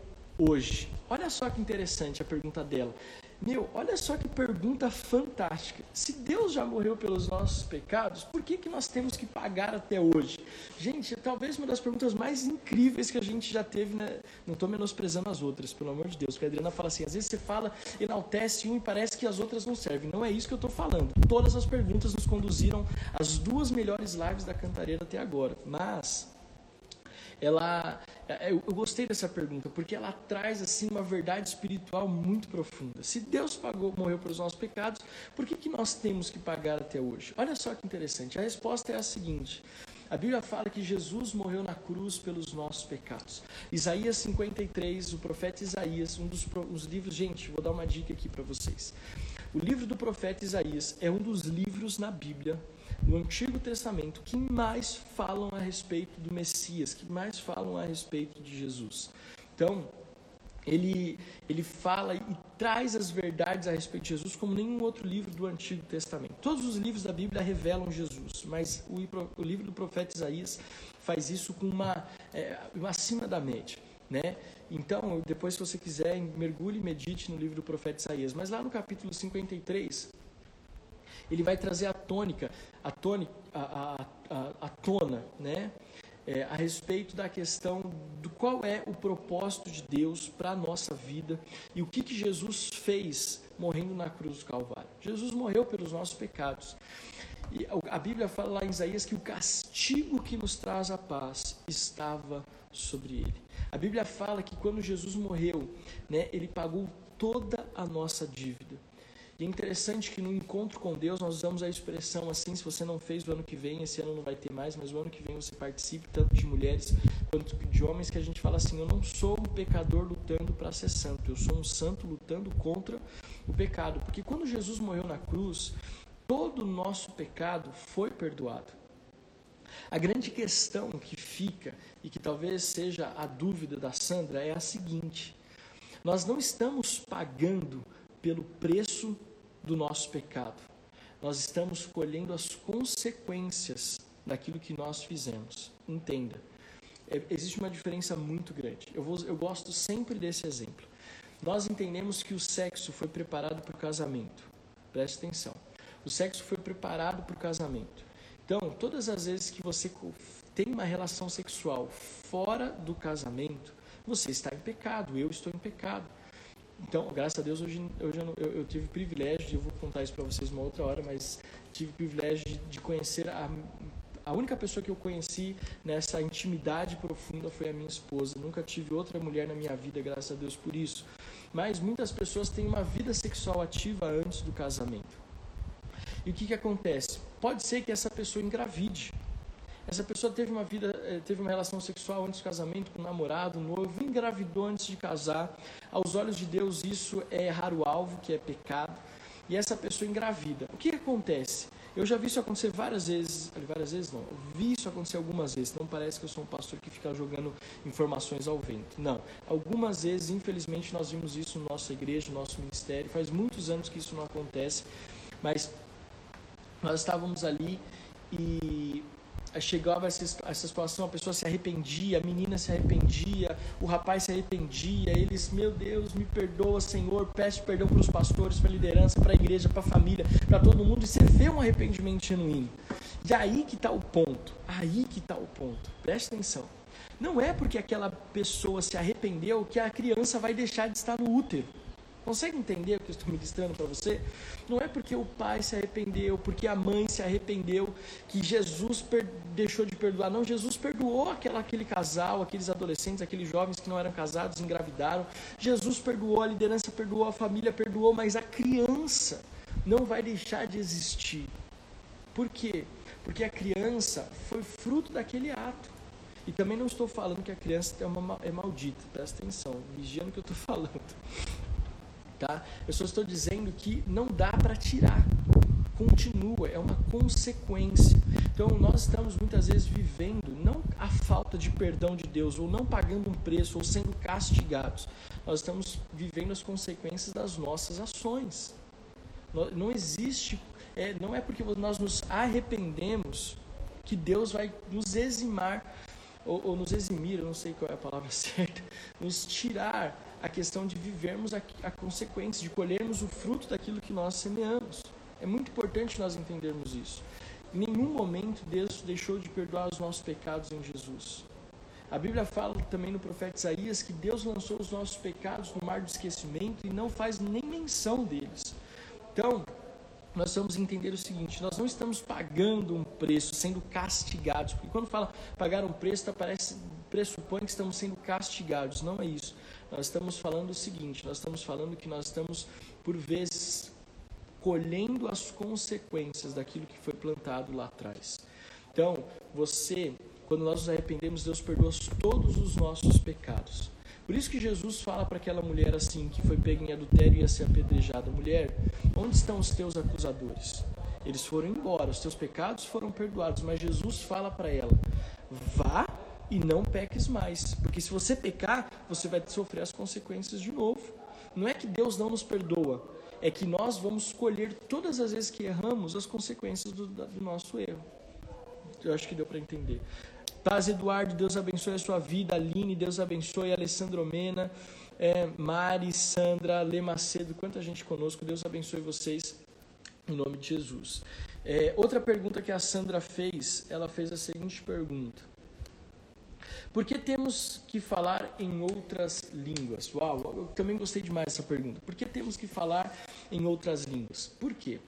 hoje? Olha só que interessante a pergunta dela. Meu, olha só que pergunta fantástica. Se Deus já morreu pelos nossos pecados, por que, que nós temos que pagar até hoje? Gente, talvez uma das perguntas mais incríveis que a gente já teve, né? não estou menosprezando as outras, pelo amor de Deus, porque a Adriana fala assim, às vezes você fala, enaltece um e parece que as outras não servem. Não é isso que eu estou falando. Todas as perguntas nos conduziram às duas melhores lives da Cantareira até agora. Mas ela é, eu gostei dessa pergunta porque ela traz assim uma verdade espiritual muito profunda. Se Deus pagou, morreu pelos nossos pecados, por que, que nós temos que pagar até hoje? Olha só que interessante. A resposta é a seguinte: a Bíblia fala que Jesus morreu na cruz pelos nossos pecados. Isaías 53, o profeta Isaías, um dos os livros, gente, vou dar uma dica aqui para vocês. O livro do profeta Isaías é um dos livros na Bíblia no Antigo Testamento que mais falam a respeito do Messias, que mais falam a respeito de Jesus. Então, ele, ele fala e traz as verdades a respeito de Jesus como nenhum outro livro do Antigo Testamento. Todos os livros da Bíblia revelam Jesus, mas o, o livro do profeta Isaías faz isso com uma, é, acima da média. Né? Então, depois, se você quiser, mergulhe e medite no livro do profeta Isaías. Mas lá no capítulo 53, ele vai trazer a tônica, a, tônica, a, a, a, tona, né? É, a respeito da questão do qual é o propósito de Deus para a nossa vida e o que, que Jesus fez morrendo na cruz do Calvário. Jesus morreu pelos nossos pecados. E a Bíblia fala lá em Isaías que o castigo que nos traz a paz estava sobre ele. A Bíblia fala que quando Jesus morreu, né, ele pagou toda a nossa dívida. E é interessante que no encontro com Deus nós usamos a expressão assim, se você não fez o ano que vem, esse ano não vai ter mais, mas o ano que vem você participe, tanto de mulheres quanto de homens, que a gente fala assim, eu não sou um pecador lutando para ser santo, eu sou um santo lutando contra o pecado. Porque quando Jesus morreu na cruz, todo o nosso pecado foi perdoado. A grande questão que fica, e que talvez seja a dúvida da Sandra, é a seguinte: nós não estamos pagando pelo preço do nosso pecado. Nós estamos colhendo as consequências daquilo que nós fizemos. Entenda. É, existe uma diferença muito grande. Eu, vou, eu gosto sempre desse exemplo. Nós entendemos que o sexo foi preparado para o casamento. Preste atenção. O sexo foi preparado para o casamento. Então, todas as vezes que você tem uma relação sexual fora do casamento, você está em pecado, eu estou em pecado. Então, graças a Deus, hoje, hoje eu, eu, eu tive o privilégio, eu vou contar isso para vocês uma outra hora, mas tive o privilégio de, de conhecer a, a única pessoa que eu conheci nessa intimidade profunda foi a minha esposa. Nunca tive outra mulher na minha vida, graças a Deus por isso. Mas muitas pessoas têm uma vida sexual ativa antes do casamento. E o que, que acontece? Pode ser que essa pessoa engravide. Essa pessoa teve uma vida, eh, teve uma relação sexual antes do casamento, com um namorado, um noivo, engravidou antes de casar. Aos olhos de Deus, isso é errar o alvo, que é pecado. E essa pessoa engravida. O que acontece? Eu já vi isso acontecer várias vezes, várias vezes não, eu vi isso acontecer algumas vezes. Não parece que eu sou um pastor que fica jogando informações ao vento. Não. Algumas vezes, infelizmente, nós vimos isso na nossa igreja, no nosso ministério. Faz muitos anos que isso não acontece, mas nós estávamos ali e chegava essa, essa situação, a pessoa se arrependia, a menina se arrependia, o rapaz se arrependia, eles, meu Deus, me perdoa, Senhor, peço perdão para os pastores, para a liderança, para a igreja, para a família, para todo mundo, e você vê um arrependimento genuíno. E aí que está o ponto, aí que está o ponto, presta atenção. Não é porque aquela pessoa se arrependeu que a criança vai deixar de estar no útero. Consegue entender o que eu estou ministrando para você? Não é porque o pai se arrependeu, porque a mãe se arrependeu, que Jesus deixou de perdoar. Não, Jesus perdoou aquela, aquele casal, aqueles adolescentes, aqueles jovens que não eram casados, engravidaram. Jesus perdoou, a liderança perdoou, a família perdoou, mas a criança não vai deixar de existir. Por quê? Porque a criança foi fruto daquele ato. E também não estou falando que a criança é, uma, é maldita, presta atenção, vigia no que eu estou [laughs] falando. Tá? Eu só estou dizendo que não dá para tirar, continua, é uma consequência. Então nós estamos muitas vezes vivendo não a falta de perdão de Deus, ou não pagando um preço, ou sendo castigados. Nós estamos vivendo as consequências das nossas ações. Não existe, é, não é porque nós nos arrependemos que Deus vai nos eximar ou, ou, nos eximir, eu não sei qual é a palavra [laughs] certa, nos tirar a questão de vivermos a, a consequência, de colhermos o fruto daquilo que nós semeamos. É muito importante nós entendermos isso. Em nenhum momento Deus deixou de perdoar os nossos pecados em Jesus. A Bíblia fala também no profeta Isaías que Deus lançou os nossos pecados no mar do esquecimento e não faz nem menção deles. Então, nós vamos entender o seguinte: nós não estamos pagando um preço, sendo castigados. Porque quando fala pagar um preço, tá, parece, pressupõe que estamos sendo castigados. Não é isso. Nós estamos falando o seguinte: nós estamos falando que nós estamos, por vezes, colhendo as consequências daquilo que foi plantado lá atrás. Então, você, quando nós nos arrependemos, Deus perdoa todos os nossos pecados. Por isso que Jesus fala para aquela mulher assim, que foi pega em adultério e ia ser apedrejada: Mulher, onde estão os teus acusadores? Eles foram embora, os teus pecados foram perdoados, mas Jesus fala para ela: Vá e não peques mais, porque se você pecar, você vai sofrer as consequências de novo. Não é que Deus não nos perdoa, é que nós vamos colher todas as vezes que erramos as consequências do, do nosso erro. Eu acho que deu para entender. Paz Eduardo, Deus abençoe a sua vida. Aline, Deus abençoe. Alessandro Mena, é, Mari, Sandra, Lê Macedo, quanta gente conosco. Deus abençoe vocês em nome de Jesus. É, outra pergunta que a Sandra fez, ela fez a seguinte pergunta. Por que temos que falar em outras línguas? Uau, eu também gostei demais dessa pergunta. Por que temos que falar em outras línguas? Por quê?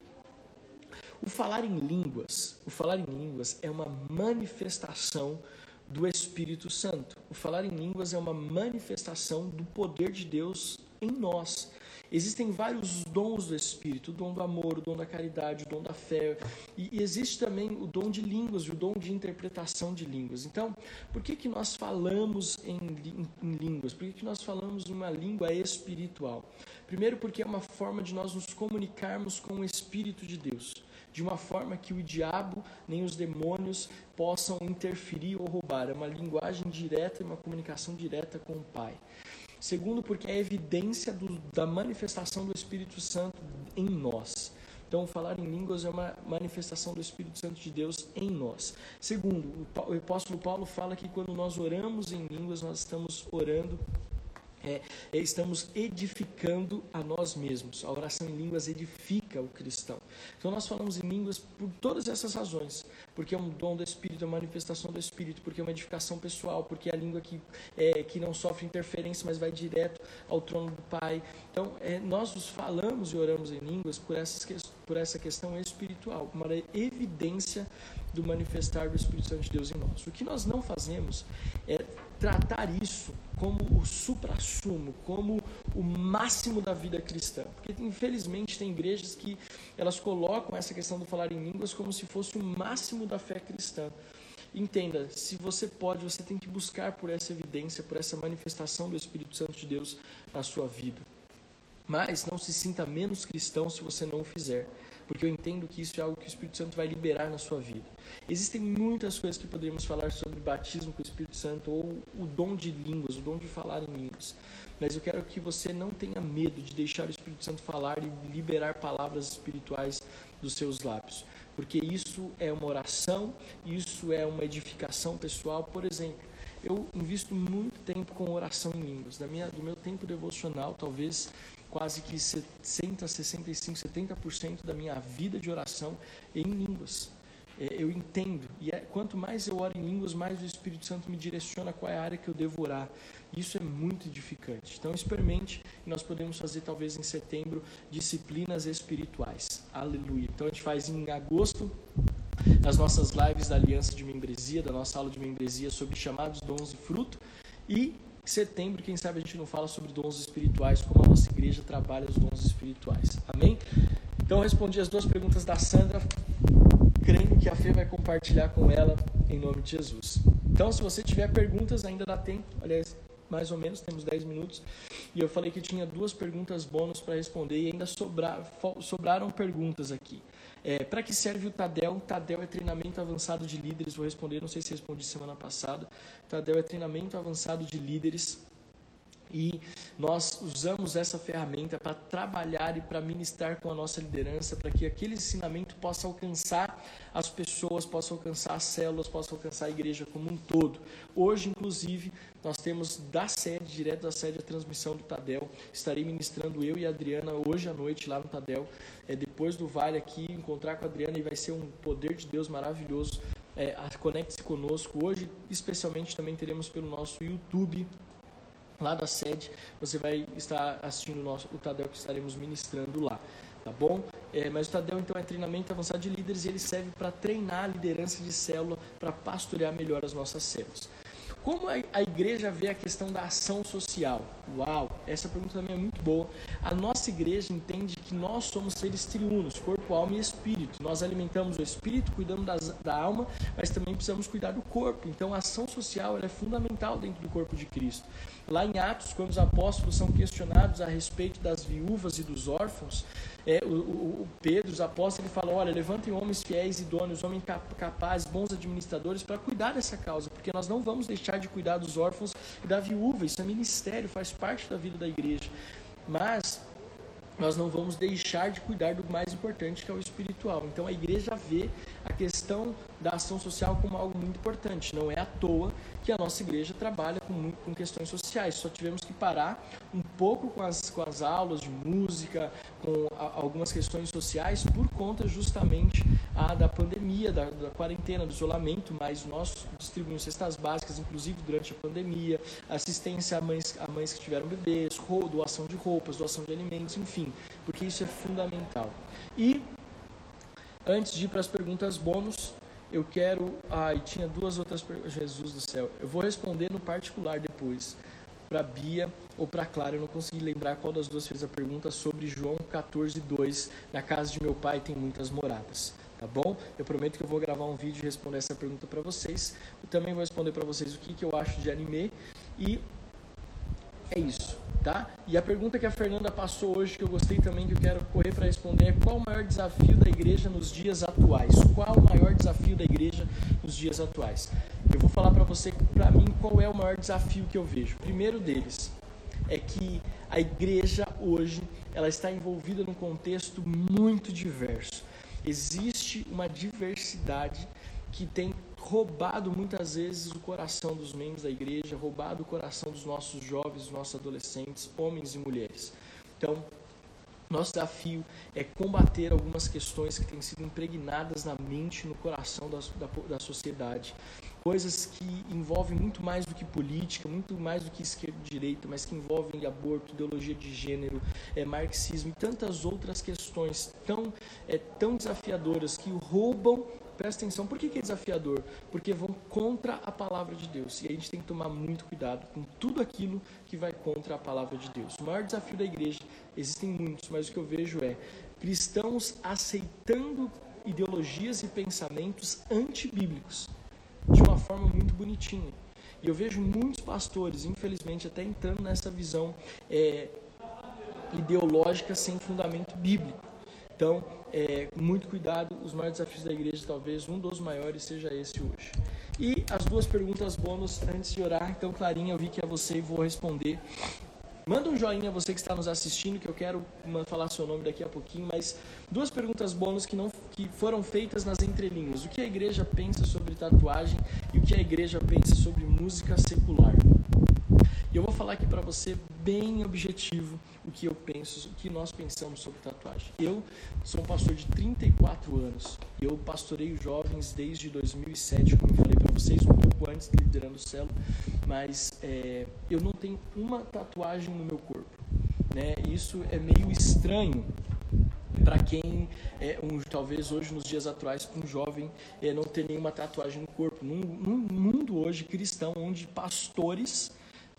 O falar em línguas, o falar em línguas é uma manifestação do Espírito Santo. O falar em línguas é uma manifestação do poder de Deus em nós. Existem vários dons do Espírito, o dom do amor, o dom da caridade, o dom da fé, e, existe também o dom de línguas, o dom de interpretação de línguas. Então, por que, que nós falamos em, em, em línguas? Por que, que nós falamos uma língua espiritual? Primeiro, porque é uma forma de nós nos comunicarmos com o Espírito de Deus de uma forma que o diabo nem os demônios possam interferir ou roubar. É uma linguagem direta e uma comunicação direta com o Pai. Segundo, porque é evidência do, da manifestação do Espírito Santo em nós. Então, falar em línguas é uma manifestação do Espírito Santo de Deus em nós. Segundo, o apóstolo Paulo fala que quando nós oramos em línguas, nós estamos orando é, é, estamos edificando a nós mesmos. A oração em línguas edifica o cristão. Então nós falamos em línguas por todas essas razões, porque é um dom do Espírito, é uma manifestação do Espírito, porque é uma edificação pessoal, porque é a língua que, é, que não sofre interferência, mas vai direto ao trono do Pai. Então é, nós nos falamos e oramos em línguas por, essas, por essa questão espiritual, uma evidência do manifestar do Espírito Santo de Deus em nós. O que nós não fazemos é tratar isso como o supra-sumo, como o máximo da vida cristã. Porque infelizmente tem igrejas que elas colocam essa questão do falar em línguas como se fosse o máximo da fé cristã. Entenda, se você pode, você tem que buscar por essa evidência, por essa manifestação do Espírito Santo de Deus na sua vida. Mas não se sinta menos cristão se você não o fizer porque eu entendo que isso é algo que o Espírito Santo vai liberar na sua vida. Existem muitas coisas que poderíamos falar sobre batismo com o Espírito Santo ou o dom de línguas, o dom de falar em línguas. Mas eu quero que você não tenha medo de deixar o Espírito Santo falar e liberar palavras espirituais dos seus lábios, porque isso é uma oração, isso é uma edificação pessoal. Por exemplo, eu invisto muito tempo com oração em línguas. Da minha, do meu tempo devocional, talvez quase que 60, 65, 70% da minha vida de oração em línguas. É, eu entendo, e é, quanto mais eu oro em línguas, mais o Espírito Santo me direciona qual é a área que eu devo orar. Isso é muito edificante. Então experimente e nós podemos fazer talvez em setembro disciplinas espirituais. Aleluia. Então a gente faz em agosto as nossas lives da Aliança de Membresia, da nossa aula de membresia sobre chamados dons e fruto. E em setembro, quem sabe a gente não fala sobre dons espirituais, como a nossa igreja trabalha os dons espirituais. Amém? Então respondi as duas perguntas da Sandra, crendo que a Fê vai compartilhar com ela em nome de Jesus. Então, se você tiver perguntas, ainda dá tempo. Aliás, mais ou menos, temos 10 minutos. E eu falei que tinha duas perguntas bônus para responder e ainda sobrar, sobraram perguntas aqui. É, para que serve o Tadel? Tadel é treinamento avançado de líderes. Vou responder, não sei se respondi semana passada. Tadel é treinamento avançado de líderes e nós usamos essa ferramenta para trabalhar e para ministrar com a nossa liderança, para que aquele ensinamento possa alcançar as pessoas, possa alcançar as células, possa alcançar a igreja como um todo. Hoje, inclusive, nós temos da sede, direto da sede, a transmissão do Tadel. Estarei ministrando eu e a Adriana hoje à noite lá no Tadel. É, depois do vale aqui, encontrar com a Adriana e vai ser um poder de Deus maravilhoso. É, Conecte-se conosco. Hoje, especialmente, também teremos pelo nosso YouTube lá da sede, você vai estar assistindo o, nosso, o Tadel que estaremos ministrando lá, tá bom? É, mas o Tadel então é treinamento avançado de líderes e ele serve para treinar a liderança de célula, para pastorear melhor as nossas células. Como a igreja vê a questão da ação social? Uau, essa pergunta também é muito boa. A nossa igreja entende que nós somos seres triunos, corpo, alma e espírito. Nós alimentamos o espírito, cuidamos das, da alma, mas também precisamos cuidar do corpo. Então a ação social é fundamental dentro do corpo de Cristo. Lá em Atos, quando os apóstolos são questionados a respeito das viúvas e dos órfãos, é, o, o, Pedro, os apóstolos, ele fala: olha, levantem homens fiéis, idôneos, homens capazes, bons administradores para cuidar dessa causa, porque nós não vamos deixar de cuidar dos órfãos e da viúva. Isso é ministério, faz parte da vida da igreja. Mas nós não vamos deixar de cuidar do mais importante, que é o espiritual. Então a igreja vê a questão da ação social como algo muito importante. Não é à toa que a nossa igreja trabalha com, com questões sociais. Só tivemos que parar um pouco com as, com as aulas de música, com a, algumas questões sociais, por conta justamente a, da pandemia, da, da, quarentena, do isolamento, mas nós distribuímos cestas básicas, inclusive durante a pandemia, assistência a mães, a mães que tiveram bebês, doação de roupas, doação de alimentos, enfim, porque isso é fundamental. E Antes de ir para as perguntas bônus, eu quero. Ah, e tinha duas outras perguntas. Jesus do céu. Eu vou responder no particular depois. Para Bia ou para Clara. Eu não consegui lembrar qual das duas fez a pergunta sobre João 14, 2. Na casa de meu pai tem muitas moradas. Tá bom? Eu prometo que eu vou gravar um vídeo e responder essa pergunta para vocês. Eu também vou responder para vocês o que, que eu acho de anime. E é isso tá? E a pergunta que a Fernanda passou hoje, que eu gostei também, que eu quero correr para responder, é qual o maior desafio da igreja nos dias atuais? Qual o maior desafio da igreja nos dias atuais? Eu vou falar para você, para mim, qual é o maior desafio que eu vejo. O primeiro deles é que a igreja hoje, ela está envolvida num contexto muito diverso. Existe uma diversidade que tem roubado muitas vezes o coração dos membros da igreja, roubado o coração dos nossos jovens, dos nossos adolescentes, homens e mulheres. Então, nosso desafio é combater algumas questões que têm sido impregnadas na mente, no coração da, da, da sociedade. Coisas que envolvem muito mais do que política, muito mais do que esquerda e direita, mas que envolvem aborto, ideologia de gênero, é, marxismo e tantas outras questões tão, é, tão desafiadoras que roubam presta atenção, por que, que é desafiador? Porque vão contra a palavra de Deus. E a gente tem que tomar muito cuidado com tudo aquilo que vai contra a palavra de Deus. O maior desafio da igreja, existem muitos, mas o que eu vejo é cristãos aceitando ideologias e pensamentos antibíblicos de uma forma muito bonitinha. E eu vejo muitos pastores, infelizmente, até entrando nessa visão é, ideológica sem fundamento bíblico. Então, é, muito cuidado, os maiores desafios da igreja, talvez um dos maiores seja esse hoje. E as duas perguntas bônus antes de orar. Então, Clarinha, eu vi que é você e vou responder. Manda um joinha você que está nos assistindo, que eu quero falar seu nome daqui a pouquinho, mas duas perguntas bônus que, não, que foram feitas nas entrelinhas. O que a igreja pensa sobre tatuagem e o que a igreja pensa sobre música secular? E eu vou falar aqui para você bem objetivo o que eu penso, o que nós pensamos sobre tatuagem. Eu sou um pastor de 34 anos. Eu pastoreio jovens desde 2007, como eu falei para vocês um pouco antes liderando o celo, mas é, eu não tenho uma tatuagem no meu corpo, né? Isso é meio estranho para quem é um, talvez hoje nos dias atuais um jovem é, não ter nenhuma tatuagem no corpo num, num mundo hoje cristão onde pastores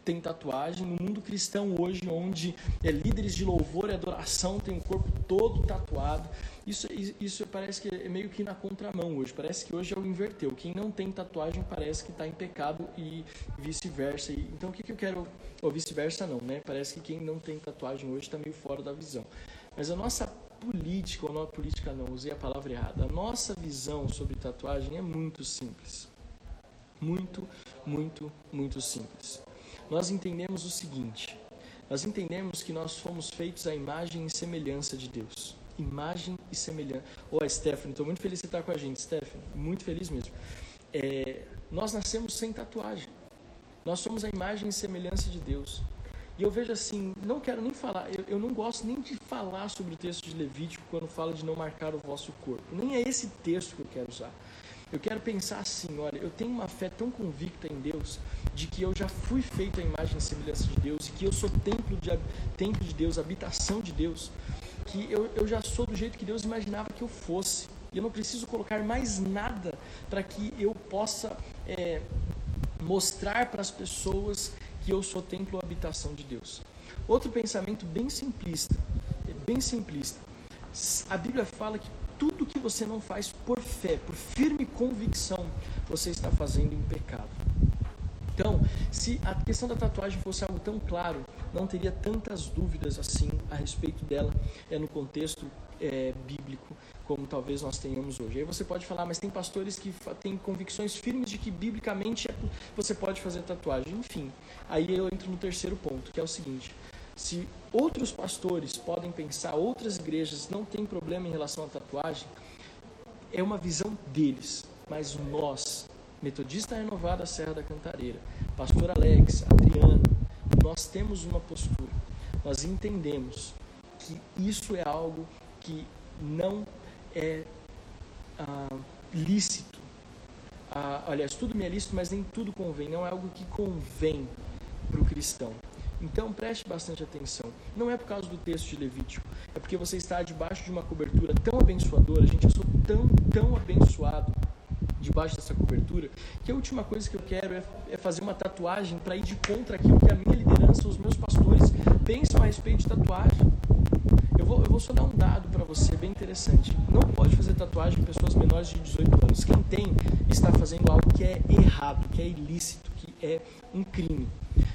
tem tatuagem, no mundo cristão hoje, onde é, líderes de louvor e adoração têm o corpo todo tatuado. Isso, isso parece que é meio que na contramão hoje. Parece que hoje é o inverteu. Quem não tem tatuagem parece que está em pecado e vice-versa. Então o que, que eu quero. Ou vice-versa não, né? Parece que quem não tem tatuagem hoje está meio fora da visão. Mas a nossa política, ou não política não, usei a palavra errada. A nossa visão sobre tatuagem é muito simples. Muito, muito, muito simples nós entendemos o seguinte: nós entendemos que nós fomos feitos à imagem e semelhança de Deus. Imagem e semelhança. Ô, oh, Stephanie, estou muito feliz de estar com a gente, Stephanie. Muito feliz mesmo. É, nós nascemos sem tatuagem. Nós somos a imagem e semelhança de Deus. E eu vejo assim, não quero nem falar, eu, eu, não gosto nem de falar sobre o texto de Levítico quando fala de não marcar o vosso corpo. Nem é esse texto que eu quero usar. Eu quero pensar assim, olha, eu tenho uma fé tão convicta em Deus de que eu já fui feito a imagem e semelhança de Deus e que eu sou templo de, templo de Deus, habitação de Deus, que eu, eu já sou do jeito que Deus imaginava que eu fosse. E eu não preciso colocar mais nada para que eu possa é, mostrar para as pessoas que eu sou templo ou habitação de Deus. Outro pensamento bem simplista, bem simplista. A Bíblia fala que tudo que você não faz por fé, por firme convicção, você está fazendo em pecado. Então, se a questão da tatuagem fosse algo tão claro, não teria tantas dúvidas assim a respeito dela é no contexto é, bíblico como talvez nós tenhamos hoje. Aí você pode falar, mas tem pastores que têm convicções firmes de que biblicamente é você pode fazer tatuagem. Enfim, aí eu entro no terceiro ponto, que é o seguinte: se outros pastores podem pensar, outras igrejas não têm problema em relação à tatuagem, é uma visão deles. Mas nós, Metodista Renovada Serra da Cantareira, Pastor Alex, Adriano, nós temos uma postura. Nós entendemos que isso é algo que não é ah, lícito. Ah, aliás, tudo me é lícito, mas nem tudo convém. Não é algo que convém para o cristão. Então preste bastante atenção. Não é por causa do texto de Levítico, é porque você está debaixo de uma cobertura tão abençoadora. Gente, eu sou tão, tão abençoado debaixo dessa cobertura que a última coisa que eu quero é, é fazer uma tatuagem para ir de contra aquilo que a minha liderança, os meus pastores pensam a respeito de tatuagem. Eu vou, eu vou só dar um dado para você bem interessante. Não pode fazer tatuagem com pessoas menores de 18 anos. Quem tem está fazendo algo que é errado, que é ilícito, que é um crime.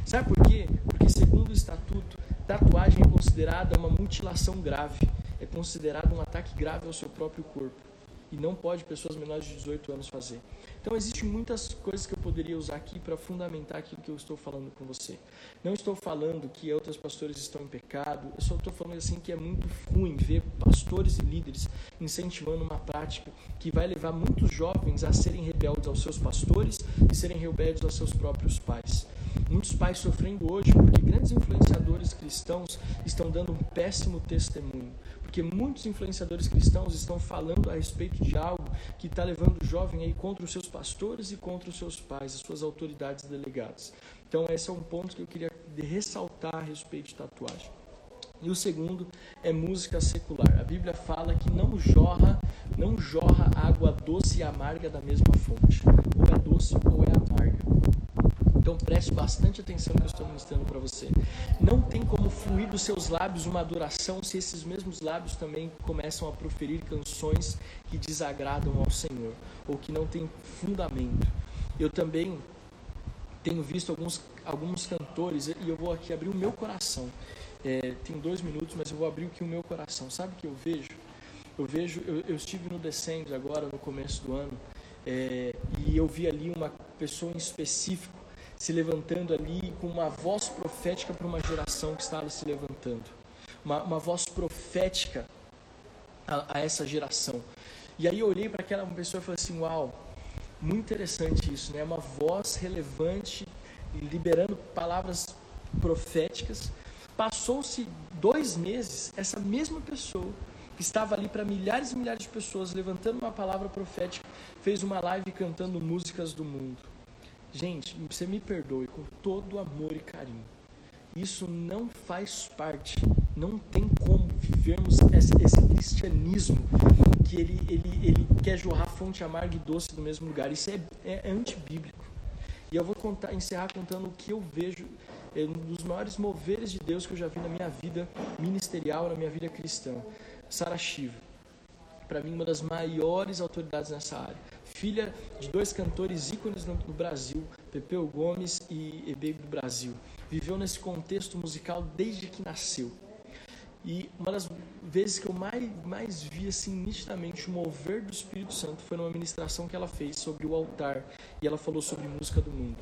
Sabe por quê? Porque, segundo o estatuto, tatuagem é considerada uma mutilação grave, é considerado um ataque grave ao seu próprio corpo e não pode pessoas menores de 18 anos fazer. Então existem muitas coisas que eu poderia usar aqui para fundamentar aquilo que eu estou falando com você. Não estou falando que outros pastores estão em pecado, eu só estou falando assim que é muito ruim ver pastores e líderes incentivando uma prática que vai levar muitos jovens a serem rebeldes aos seus pastores e serem rebeldes aos seus próprios pais. Muitos pais sofrendo hoje porque grandes influenciadores cristãos estão dando um péssimo testemunho porque muitos influenciadores cristãos estão falando a respeito de algo que está levando o jovem aí contra os seus pastores e contra os seus pais, as suas autoridades delegadas. Então esse é um ponto que eu queria ressaltar a respeito de tatuagem. E o segundo é música secular. A Bíblia fala que não jorra, não jorra água doce e amarga da mesma fonte. Ou é doce ou é amarga. Então preste bastante atenção no que eu estou mostrando para você. Não tem como fluir dos seus lábios uma adoração se esses mesmos lábios também começam a proferir canções que desagradam ao Senhor ou que não têm fundamento. Eu também tenho visto alguns, alguns cantores e eu vou aqui abrir o meu coração. É, tem dois minutos, mas eu vou abrir aqui o meu coração. Sabe o que eu vejo? Eu vejo, eu, eu estive no Descende agora no começo do ano é, e eu vi ali uma pessoa em específico se levantando ali com uma voz profética para uma geração que estava se levantando. Uma, uma voz profética a, a, essa geração. E aí eu olhei para aquela pessoa e falei assim: Uau, muito interessante isso, né? Uma voz relevante, liberando palavras proféticas. Passou-se dois meses, essa mesma pessoa que estava ali para milhares e milhares de pessoas, levantando uma palavra profética, fez uma live cantando músicas do mundo. Gente, você me perdoe com todo amor e carinho. Isso não faz parte, não tem como vivermos esse, esse cristianismo que ele, ele, ele quer jorrar fonte amarga e doce do mesmo lugar. Isso é, é, é antibíblico. E eu vou contar, encerrar contando o que eu vejo, é um dos maiores moveres de Deus que eu já vi na minha vida ministerial, na minha vida cristã. Sara Shiva. Para mim, uma das maiores autoridades nessa área. Filha de dois cantores ícones no, Brasil, Pepeu Gomes e Ebe do Brasil. Viveu nesse contexto musical desde que nasceu. E uma das vezes que eu mais, mais vi assim nitidamente o mover do Espírito Santo foi numa ministração que ela fez sobre o altar e ela falou sobre música do mundo.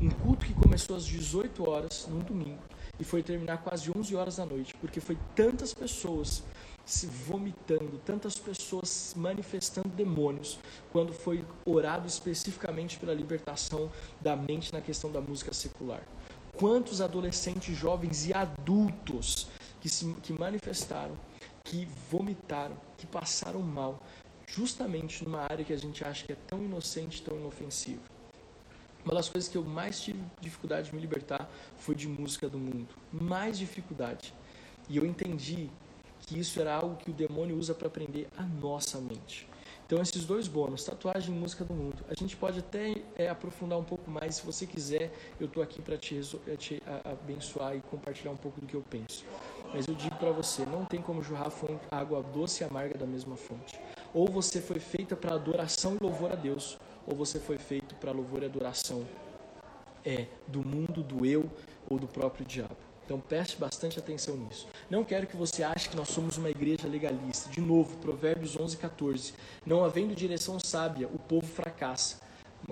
Um culto que começou às 18 horas num domingo e foi terminar quase 11 horas da noite, porque foi tantas pessoas se vomitando, tantas pessoas manifestando demônios, quando foi orado especificamente pela libertação da mente na questão da música secular. Quantos adolescentes, jovens e adultos que se que manifestaram, que vomitaram, que passaram mal, justamente numa área que a gente acha que é tão inocente, tão inofensiva. Uma das coisas que eu mais tive dificuldade de me libertar foi de música do mundo. Mais dificuldade. E eu entendi que isso era algo que o demônio usa para prender a nossa mente. Então, esses dois bônus, tatuagem e música do mundo, a gente pode até é, aprofundar um pouco mais. Se você quiser, eu estou aqui para te, te abençoar e compartilhar um pouco do que eu penso. Mas eu digo para você, não tem como jorrar água doce e amarga da mesma fonte. Ou você foi feita para adoração e louvor a Deus, ou você foi feito para louvor e adoração é do mundo, do eu ou do próprio diabo. Então preste bastante atenção nisso. Não quero que você ache que nós somos uma igreja legalista. De novo, Provérbios 11, 14. Não havendo direção sábia, o povo fracassa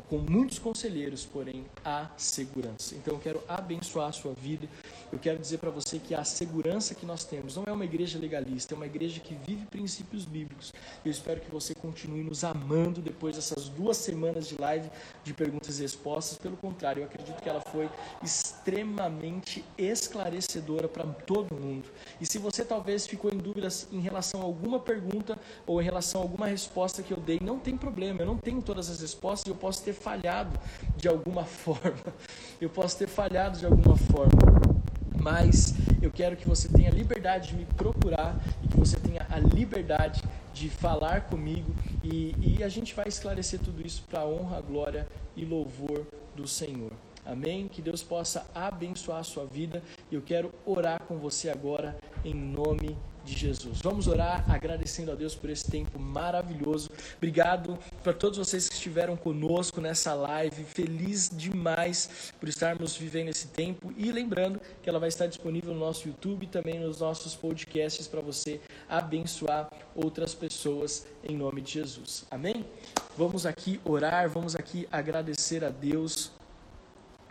com muitos conselheiros, porém há segurança. Então eu quero abençoar a sua vida. Eu quero dizer para você que a segurança que nós temos não é uma igreja legalista, é uma igreja que vive princípios bíblicos. Eu espero que você continue nos amando depois dessas duas semanas de live de perguntas e respostas. Pelo contrário, eu acredito que ela foi extremamente esclarecedora para todo mundo. E se você talvez ficou em dúvidas em relação a alguma pergunta ou em relação a alguma resposta que eu dei, não tem problema. Eu não tenho todas as respostas e eu posso posso ter falhado de alguma [laughs] forma. Eu posso ter falhado de alguma forma. Mas eu quero que você tenha liberdade de me procurar e que você tenha a liberdade de falar comigo e, e a gente vai esclarecer tudo isso para a honra, glória e louvor do Senhor. Amém? Que Deus possa abençoar a sua vida. E eu quero orar com você agora em nome de de Jesus. Vamos orar agradecendo a Deus por esse tempo maravilhoso. Obrigado para todos vocês que estiveram conosco nessa live. Feliz demais por estarmos vivendo esse tempo e lembrando que ela vai estar disponível no nosso YouTube e também nos nossos podcasts para você abençoar outras pessoas em nome de Jesus. Amém? Vamos aqui orar, vamos aqui agradecer a Deus.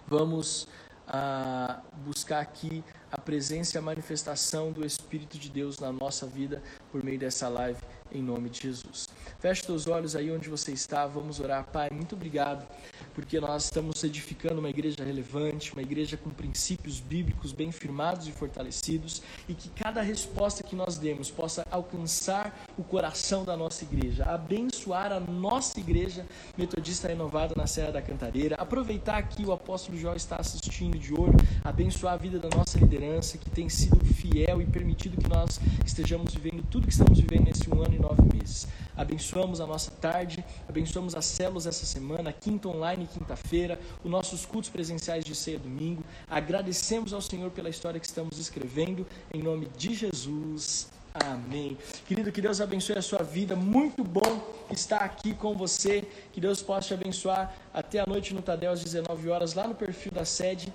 Vamos uh, buscar aqui a presença e a manifestação do Espírito de Deus na nossa vida por meio dessa live, em nome de Jesus. Feche seus olhos aí onde você está, vamos orar. Pai, muito obrigado, porque nós estamos edificando uma igreja relevante, uma igreja com princípios bíblicos bem firmados e fortalecidos, e que cada resposta que nós demos possa alcançar o coração da nossa igreja, abençoar a nossa igreja metodista renovada na Serra da Cantareira, aproveitar que o apóstolo Jó está assistindo de olho, abençoar a vida da nossa liderança que tem sido fiel e permitido que nós estejamos vivendo tudo que estamos vivendo nesse um ano nove meses. Abençoamos a nossa tarde, abençoamos as células essa semana, quinta online, quinta-feira, os nossos cultos presenciais de ceia domingo. Agradecemos ao Senhor pela história que estamos escrevendo, em nome de Jesus. Amém. Querido, que Deus abençoe a sua vida. Muito bom estar aqui com você. Que Deus possa te abençoar até a noite no Tadel às 19 horas, lá no perfil da sede.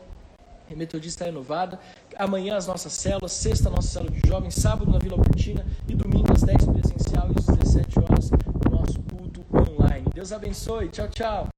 Metodista Renovada. Amanhã as nossas células, sexta nossa célula de jovens, sábado na Vila Albertina e domingo às 10 presencial e às 17 horas o nosso culto online. Deus abençoe. Tchau, tchau.